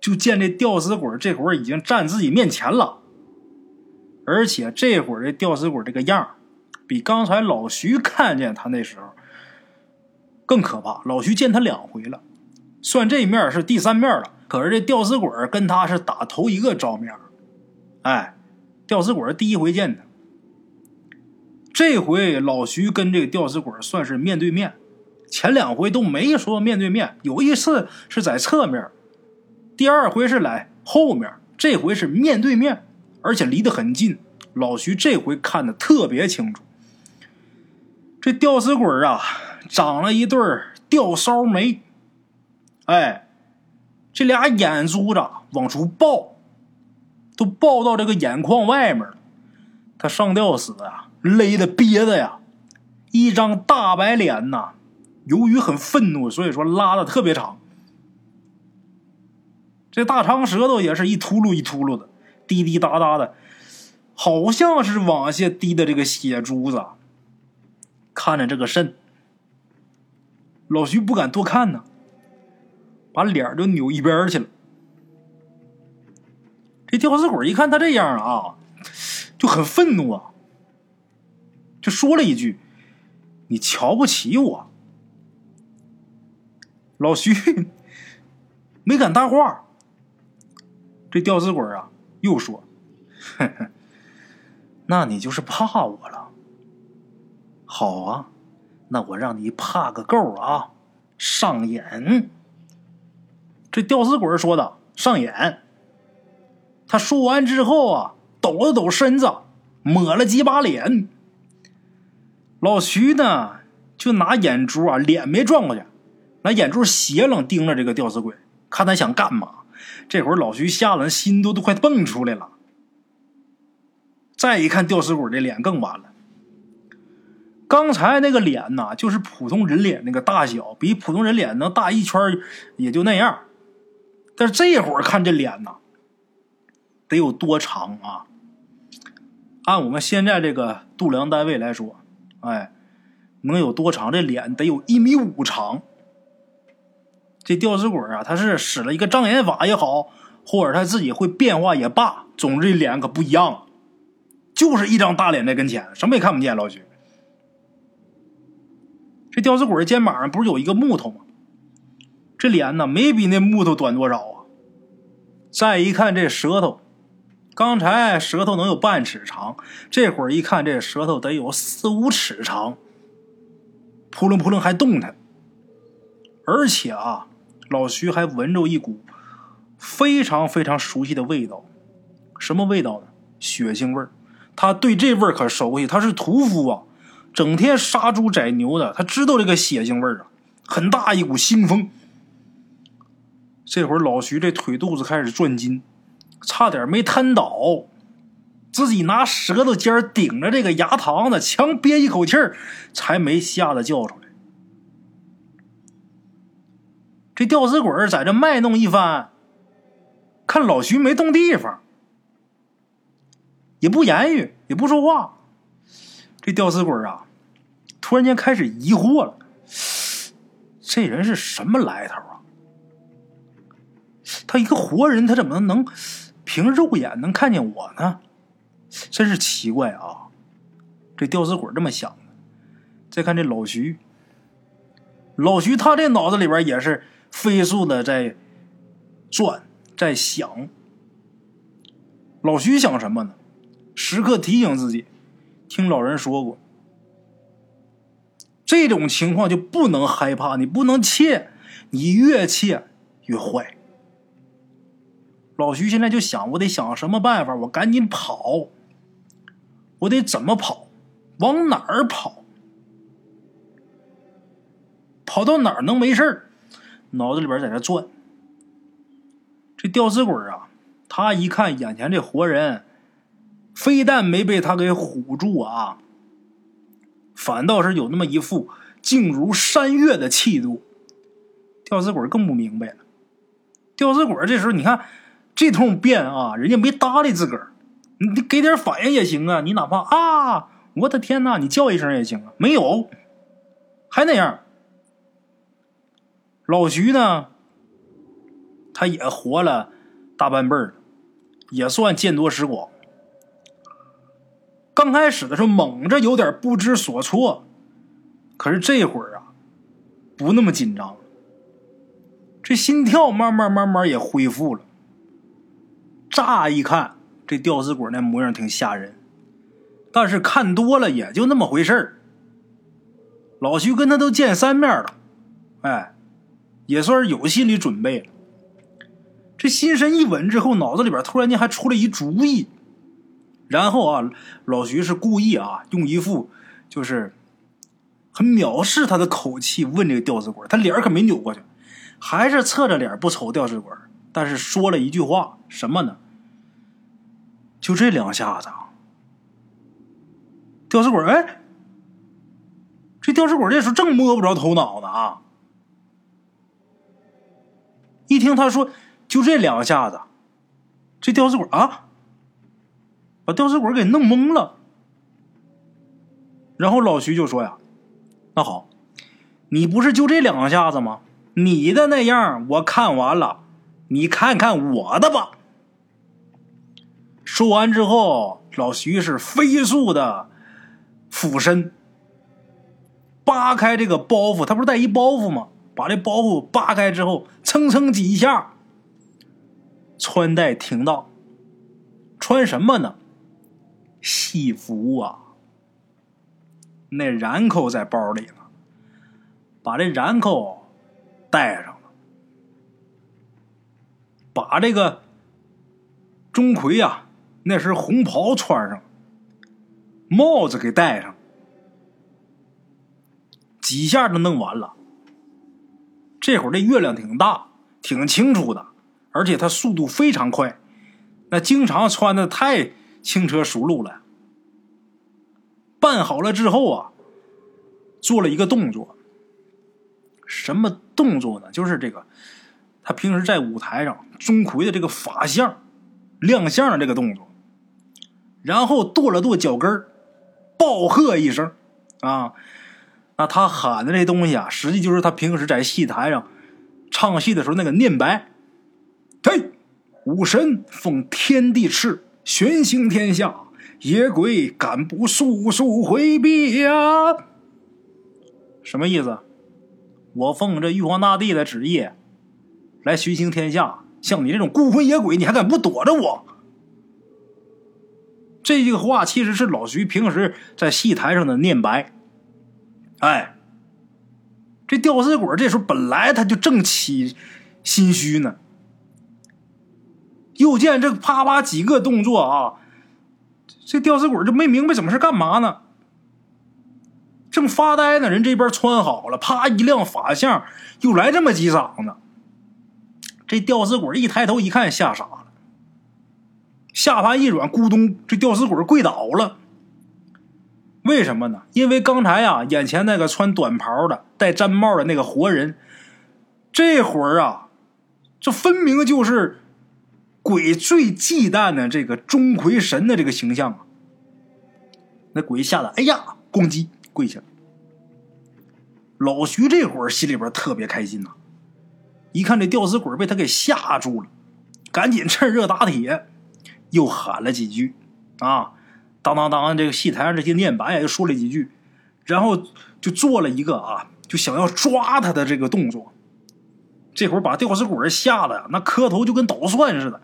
S1: 就见这吊死鬼这会儿已经站自己面前了，而且这会儿这吊死鬼这个样比刚才老徐看见他那时候更可怕。老徐见他两回了，算这面是第三面了。可是这吊死鬼跟他是打头一个照面，哎，吊死鬼第一回见他。这回老徐跟这个吊死鬼算是面对面，前两回都没说面对面，有一次是在侧面。第二回是来后面，这回是面对面，而且离得很近。老徐这回看的特别清楚。这吊死鬼啊，长了一对吊梢眉，哎，这俩眼珠子往出爆，都爆到这个眼眶外面了。他上吊死啊，勒的憋的呀，一张大白脸呐，由于很愤怒，所以说拉的特别长。这大长舌头也是一秃噜一秃噜的，滴滴答答的，好像是往下滴的这个血珠子。看着这个肾，老徐不敢多看呢，把脸就扭一边去了。这吊死鬼一看他这样啊，就很愤怒啊，就说了一句：“你瞧不起我。”老徐没敢搭话。这吊死鬼啊，又说：“呵呵，那你就是怕我了。好啊，那我让你怕个够啊！上瘾。”这吊死鬼说的上瘾。他说完之后啊，抖了抖身子，抹了几把脸。老徐呢，就拿眼珠啊，脸没转过去，拿眼珠斜楞盯着这个吊死鬼，看他想干嘛。这会儿老徐吓得心都都快蹦出来了。再一看吊死鬼的脸更完了。刚才那个脸呐，就是普通人脸那个大小，比普通人脸能大一圈，也就那样。但是这会儿看这脸呐，得有多长啊？按我们现在这个度量单位来说，哎，能有多长？这脸得有一米五长。这吊死鬼啊，他是使了一个障眼法也好，或者他自己会变化也罢，总之脸可不一样，就是一张大脸在跟前，什么也看不见。老徐，这吊死鬼肩膀上不是有一个木头吗？这脸呢，没比那木头短多少啊！再一看这舌头，刚才舌头能有半尺长，这会儿一看这舌头得有四五尺长，扑棱扑棱还动弹，而且啊。老徐还闻着一股非常非常熟悉的味道，什么味道呢？血腥味儿。他对这味儿可熟悉，他是屠夫啊，整天杀猪宰牛的，他知道这个血腥味儿啊，很大一股腥风。这会儿老徐这腿肚子开始转筋，差点没瘫倒，自己拿舌头尖顶着这个牙膛子，强憋一口气儿，才没吓得叫出来。这吊死鬼在这卖弄一番，看老徐没动地方，也不言语，也不说话。这吊死鬼啊，突然间开始疑惑了：这人是什么来头啊？他一个活人，他怎么能凭肉眼能看见我呢？真是奇怪啊！这吊死鬼这么想的。再看这老徐，老徐他这脑子里边也是。飞速的在转，在想。老徐想什么呢？时刻提醒自己，听老人说过，这种情况就不能害怕，你不能怯，你越怯越坏。老徐现在就想，我得想什么办法，我赶紧跑，我得怎么跑，往哪儿跑，跑到哪儿能没事儿？脑子里边在那转，这吊死鬼啊，他一看眼前这活人，非但没被他给唬住啊，反倒是有那么一副静如山岳的气度。吊死鬼更不明白了，吊死鬼这时候你看这通变啊，人家没搭理自个儿，你给点反应也行啊，你哪怕啊，我的天哪，你叫一声也行啊，没有，还那样。老徐呢，他也活了大半辈儿，也算见多识广。刚开始的时候猛着有点不知所措，可是这会儿啊，不那么紧张，这心跳慢慢慢慢也恢复了。乍一看，这吊死鬼那模样挺吓人，但是看多了也就那么回事儿。老徐跟他都见三面了，哎，也算是有心理准备。这心神一稳之后，脑子里边突然间还出了一主意。然后啊，老徐是故意啊，用一副就是很藐视他的口气问这个吊死鬼，他脸可没扭过去，还是侧着脸不瞅吊死鬼，但是说了一句话，什么呢？就这两下子，吊死鬼哎，这吊死鬼这时候正摸不着头脑呢啊！一听他说就这两下子，这吊死鬼啊！把吊死鬼给弄懵了，然后老徐就说：“呀，那好，你不是就这两下子吗？你的那样我看完了，你看看我的吧。”说完之后，老徐是飞速的俯身，扒开这个包袱，他不是带一包袱吗？把这包袱扒开之后，蹭蹭几下，穿戴停当，穿什么呢？戏服啊，那髯口在包里呢，把这髯口戴上了，把这个钟馗呀那身红袍穿上，帽子给戴上，几下就弄完了。这会儿这月亮挺大，挺清楚的，而且他速度非常快，那经常穿的太。轻车熟路了，办好了之后啊，做了一个动作。什么动作呢？就是这个，他平时在舞台上钟馗的这个法相亮相的这个动作。然后跺了跺脚跟儿，暴喝一声：“啊！”那他喊的这东西啊，实际就是他平时在戏台上唱戏的时候那个念白：“嘿，武神奉天地敕。”玄行天下，野鬼敢不速速回避呀？什么意思？我奉这玉皇大帝的旨意来巡行天下，像你这种孤魂野鬼，你还敢不躲着我？这句话其实是老徐平时在戏台上的念白。哎，这吊死鬼这时候本来他就正起心虚呢。又见这啪啪几个动作啊，这吊死鬼就没明白怎么是干嘛呢？正发呆呢，人这边穿好了，啪一亮法相，又来这么几嗓子。这吊死鬼一抬头一看，吓傻，下盘一软，咕咚，这吊死鬼跪倒了。为什么呢？因为刚才啊，眼前那个穿短袍的、戴毡帽的那个活人，这会儿啊，这分明就是。鬼最忌惮的这个钟馗神的这个形象啊，那鬼吓得哎呀，咣叽跪下了。老徐这会儿心里边特别开心呐，一看这吊死鬼被他给吓住了，赶紧趁热打铁，又喊了几句啊，当当当，这个戏台上这些念白又说了几句，然后就做了一个啊，就想要抓他的这个动作。这会儿把吊死鬼吓得，那磕头就跟捣蒜似的。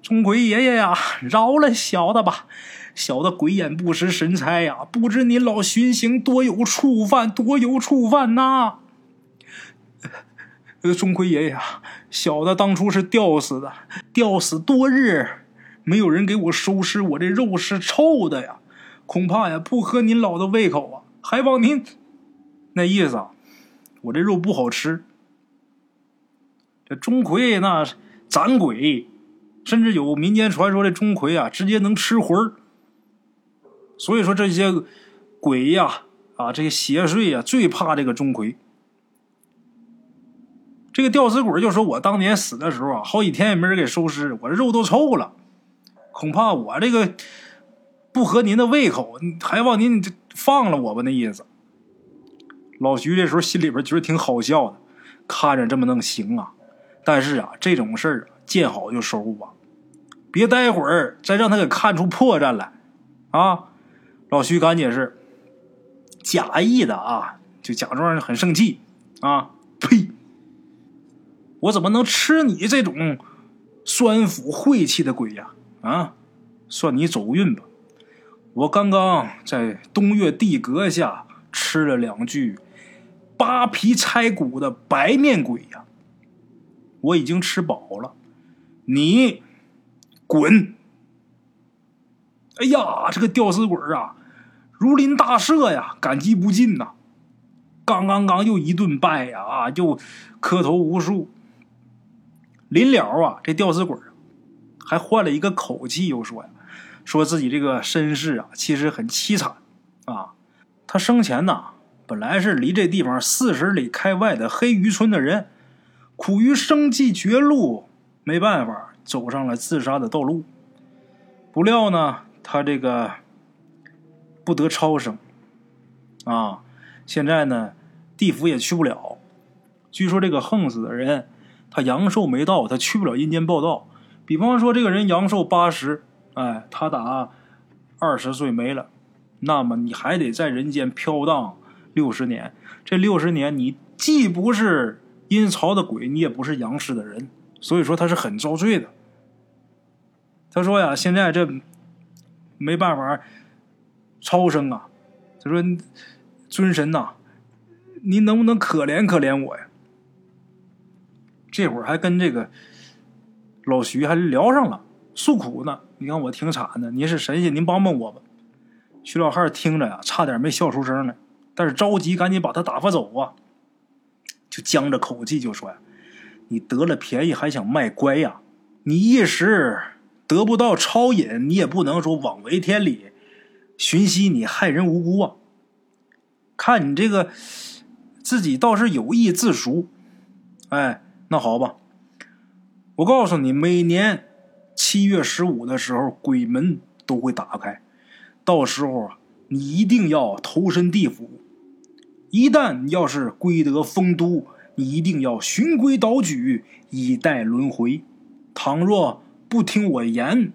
S1: 钟馗爷爷呀，饶了小的吧，小的鬼眼不识神差呀，不知您老巡行多有触犯，多有触犯呐。钟馗爷爷啊，小的当初是吊死的，吊死多日，没有人给我收尸，我这肉是臭的呀，恐怕呀不合您老的胃口啊，还望您那意思啊，我这肉不好吃。这钟馗那斩鬼，甚至有民间传说，的钟馗啊直接能吃魂儿。所以说这些鬼呀，啊这些邪祟呀，最怕这个钟馗。这个吊死鬼就说：“我当年死的时候啊，好几天也没人给收尸，我这肉都臭了，恐怕我这个不合您的胃口，还望您放了我吧。”那意思。老徐这时候心里边觉得挺好笑的，看着这么弄行啊。但是啊，这种事儿见好就收吧，别待会儿再让他给看出破绽来啊！老徐赶紧是假意的啊，就假装很生气啊！呸！我怎么能吃你这种酸腐晦气的鬼呀？啊算你走运吧！我刚刚在东岳地阁下吃了两具扒皮拆骨的白面鬼呀，我已经吃饱了，你滚！哎呀，这个吊死鬼啊，如临大赦呀，感激不尽呐！刚刚刚又一顿拜呀，啊，就磕头无数。临了啊，这吊死鬼还换了一个口气，又说呀，说自己这个身世啊，其实很凄惨啊。他生前呐，本来是离这地方四十里开外的黑鱼村的人，苦于生计绝路，没办法走上了自杀的道路。不料呢。他这个不得超生啊！现在呢，地府也去不了。据说这个横死的人，他阳寿没到，他去不了阴间报道。比方说，这个人阳寿八十，哎，他打二十岁没了，那么你还得在人间飘荡六十年。这六十年，你既不是阴曹的鬼，你也不是阳世的人，所以说他是很遭罪的。他说呀，现在这。没办法，超生啊！他说：“尊神呐，您能不能可怜可怜我呀？”这会儿还跟这个老徐还聊上了，诉苦呢。你看我挺惨的，您是神仙，您帮帮我吧。徐老汉听着呀，差点没笑出声来，但是着急，赶紧把他打发走啊！就僵着口气就说：“呀，你得了便宜还想卖乖呀？你一时……”得不到超隐，你也不能说枉为天理，寻衅你害人无辜啊！看你这个自己倒是有意自赎，哎，那好吧，我告诉你，每年七月十五的时候，鬼门都会打开，到时候啊，你一定要投身地府。一旦要是归得丰都，你一定要循规蹈矩，以待轮回。倘若不听我言，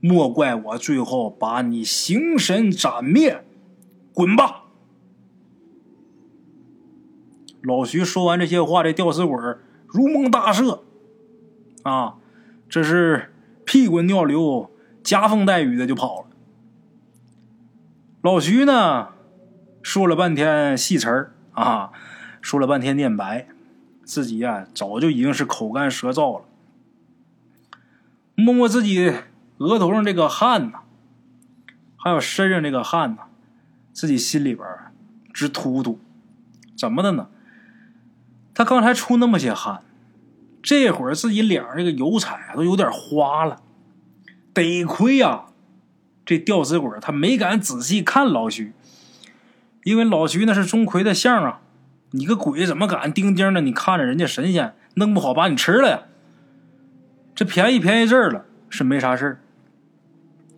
S1: 莫怪我最后把你形神斩灭！滚吧！老徐说完这些话，这吊死鬼如梦大赦，啊，这是屁滚尿流、夹风带雨的就跑了。老徐呢，说了半天戏词儿啊，说了半天念白，自己呀早就已经是口干舌燥了。摸摸自己额头上这个汗呐，还有身上这个汗呐，自己心里边直突突。怎么的呢？他刚才出那么些汗，这会儿自己脸上这个油彩啊都有点花了。得亏呀，这吊死鬼他没敢仔细看老徐，因为老徐那是钟馗的相啊。你个鬼怎么敢盯盯的你看着人家神仙，弄不好把你吃了呀？这便宜便宜这儿了，是没啥事儿。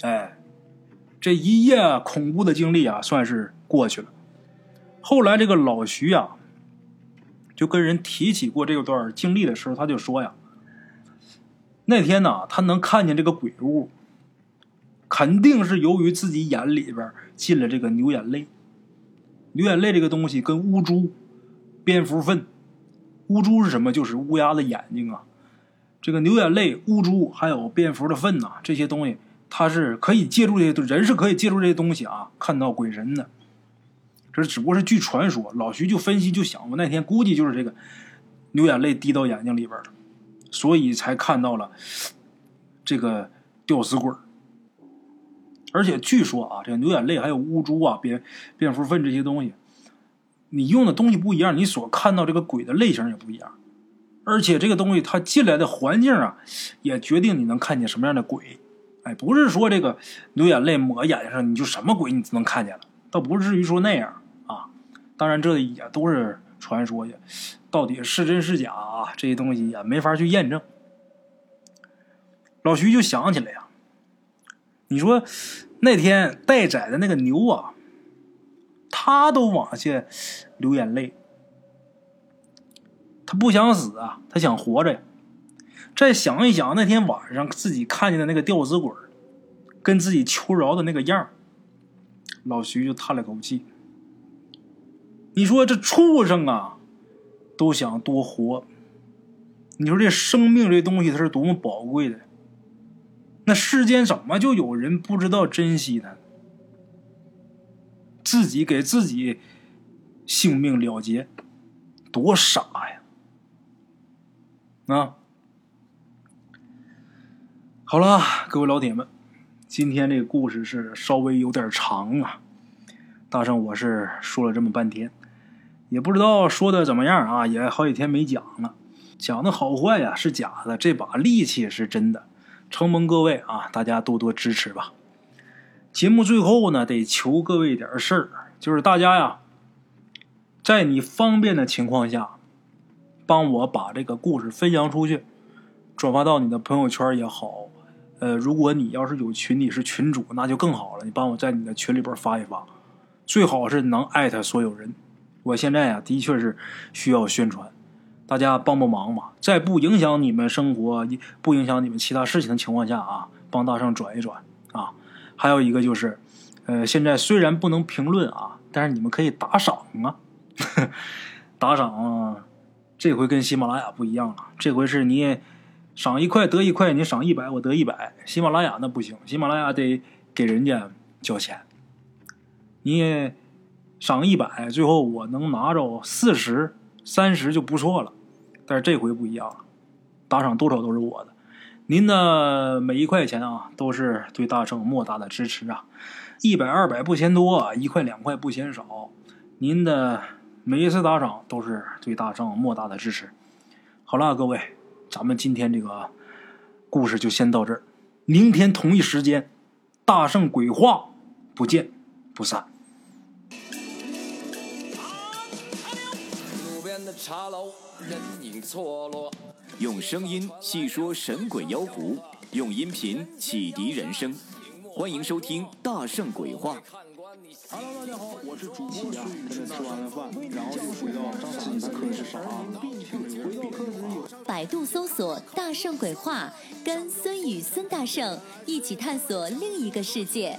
S1: 哎，这一夜恐怖的经历啊，算是过去了。后来这个老徐啊，就跟人提起过这段经历的时候，他就说呀，那天呢，他能看见这个鬼屋，肯定是由于自己眼里边进了这个牛眼泪。牛眼泪这个东西跟乌珠、蝙蝠粪，乌珠是什么？就是乌鸦的眼睛啊。这个牛眼泪、乌珠还有蝙蝠的粪呐，这些东西它是可以借助这些人是可以借助这些东西啊，看到鬼神的。这只不过是据传说。老徐就分析就想，我那天估计就是这个牛眼泪滴到眼睛里边了，所以才看到了这个吊死鬼。而且据说啊，这个牛眼泪还有乌珠啊、蝙蝙蝠粪这些东西，你用的东西不一样，你所看到这个鬼的类型也不一样。而且这个东西它进来的环境啊，也决定你能看见什么样的鬼。哎，不是说这个流眼泪抹眼睛上你就什么鬼你都能看见了，倒不至于说那样。当然这也都是传说呀，到底是真是假啊？这些东西也没法去验证。老徐就想起来呀，你说那天待宰的那个牛啊，他都往下流眼泪。他不想死啊，他想活着呀。再想一想那天晚上自己看见的那个吊死鬼跟自己求饶的那个样老徐就叹了口气。你说这畜生啊，都想多活。你说这生命这东西它是多么宝贵的，那世间怎么就有人不知道珍惜它？自己给自己性命了结，多傻呀！啊，好了，各位老铁们，今天这个故事是稍微有点长啊。大圣，我是说了这么半天，也不知道说的怎么样啊，也好几天没讲了。讲的好坏呀是假的，这把力气是真的。承蒙各位啊，大家多多支持吧。节目最后呢，得求各位点事儿，就是大家呀，在你方便的情况下，帮我把这个故事分享出去，转发到你的朋友圈也好。呃，如果你要是有群，你是群主，那就更好了。你帮我在你的群里边发一发，最好是能艾特所有人。我现在啊，的确是需要宣传。大家帮帮忙嘛，在不影响你们生活、不影响你们其他事情的情况下啊，帮大圣转一转啊。还有一个就是，呃，现在虽然不能评论啊，但是你们可以打赏啊。打赏，这回跟喜马拉雅不一样了，这回是你赏一块得一块，你赏一百我得一百。喜马拉雅那不行，喜马拉雅得给人家交钱。你也赏一百，最后我能拿着四十、三十就不错了。但是这回不一样了，打赏多少都是我的，您的每一块钱啊，都是对大圣莫大的支持啊！一百二百不嫌多，一块两块不嫌少，您的每一次打赏都是对大圣莫大的支持。好了，各位，咱们今天这个故事就先到这儿，明天同一时间，大圣鬼话不见不散。
S2: 茶楼，人影错落。用声音细说神鬼妖狐，用音频启迪人生。欢迎收听《大圣鬼话》。
S3: Hello，大家好，我是主播孙宇。现在吃完了饭，然后就回到自己的课室上啊。
S4: 百度搜索“大圣鬼话”，跟孙宇、孙大圣一起探索另一个世界。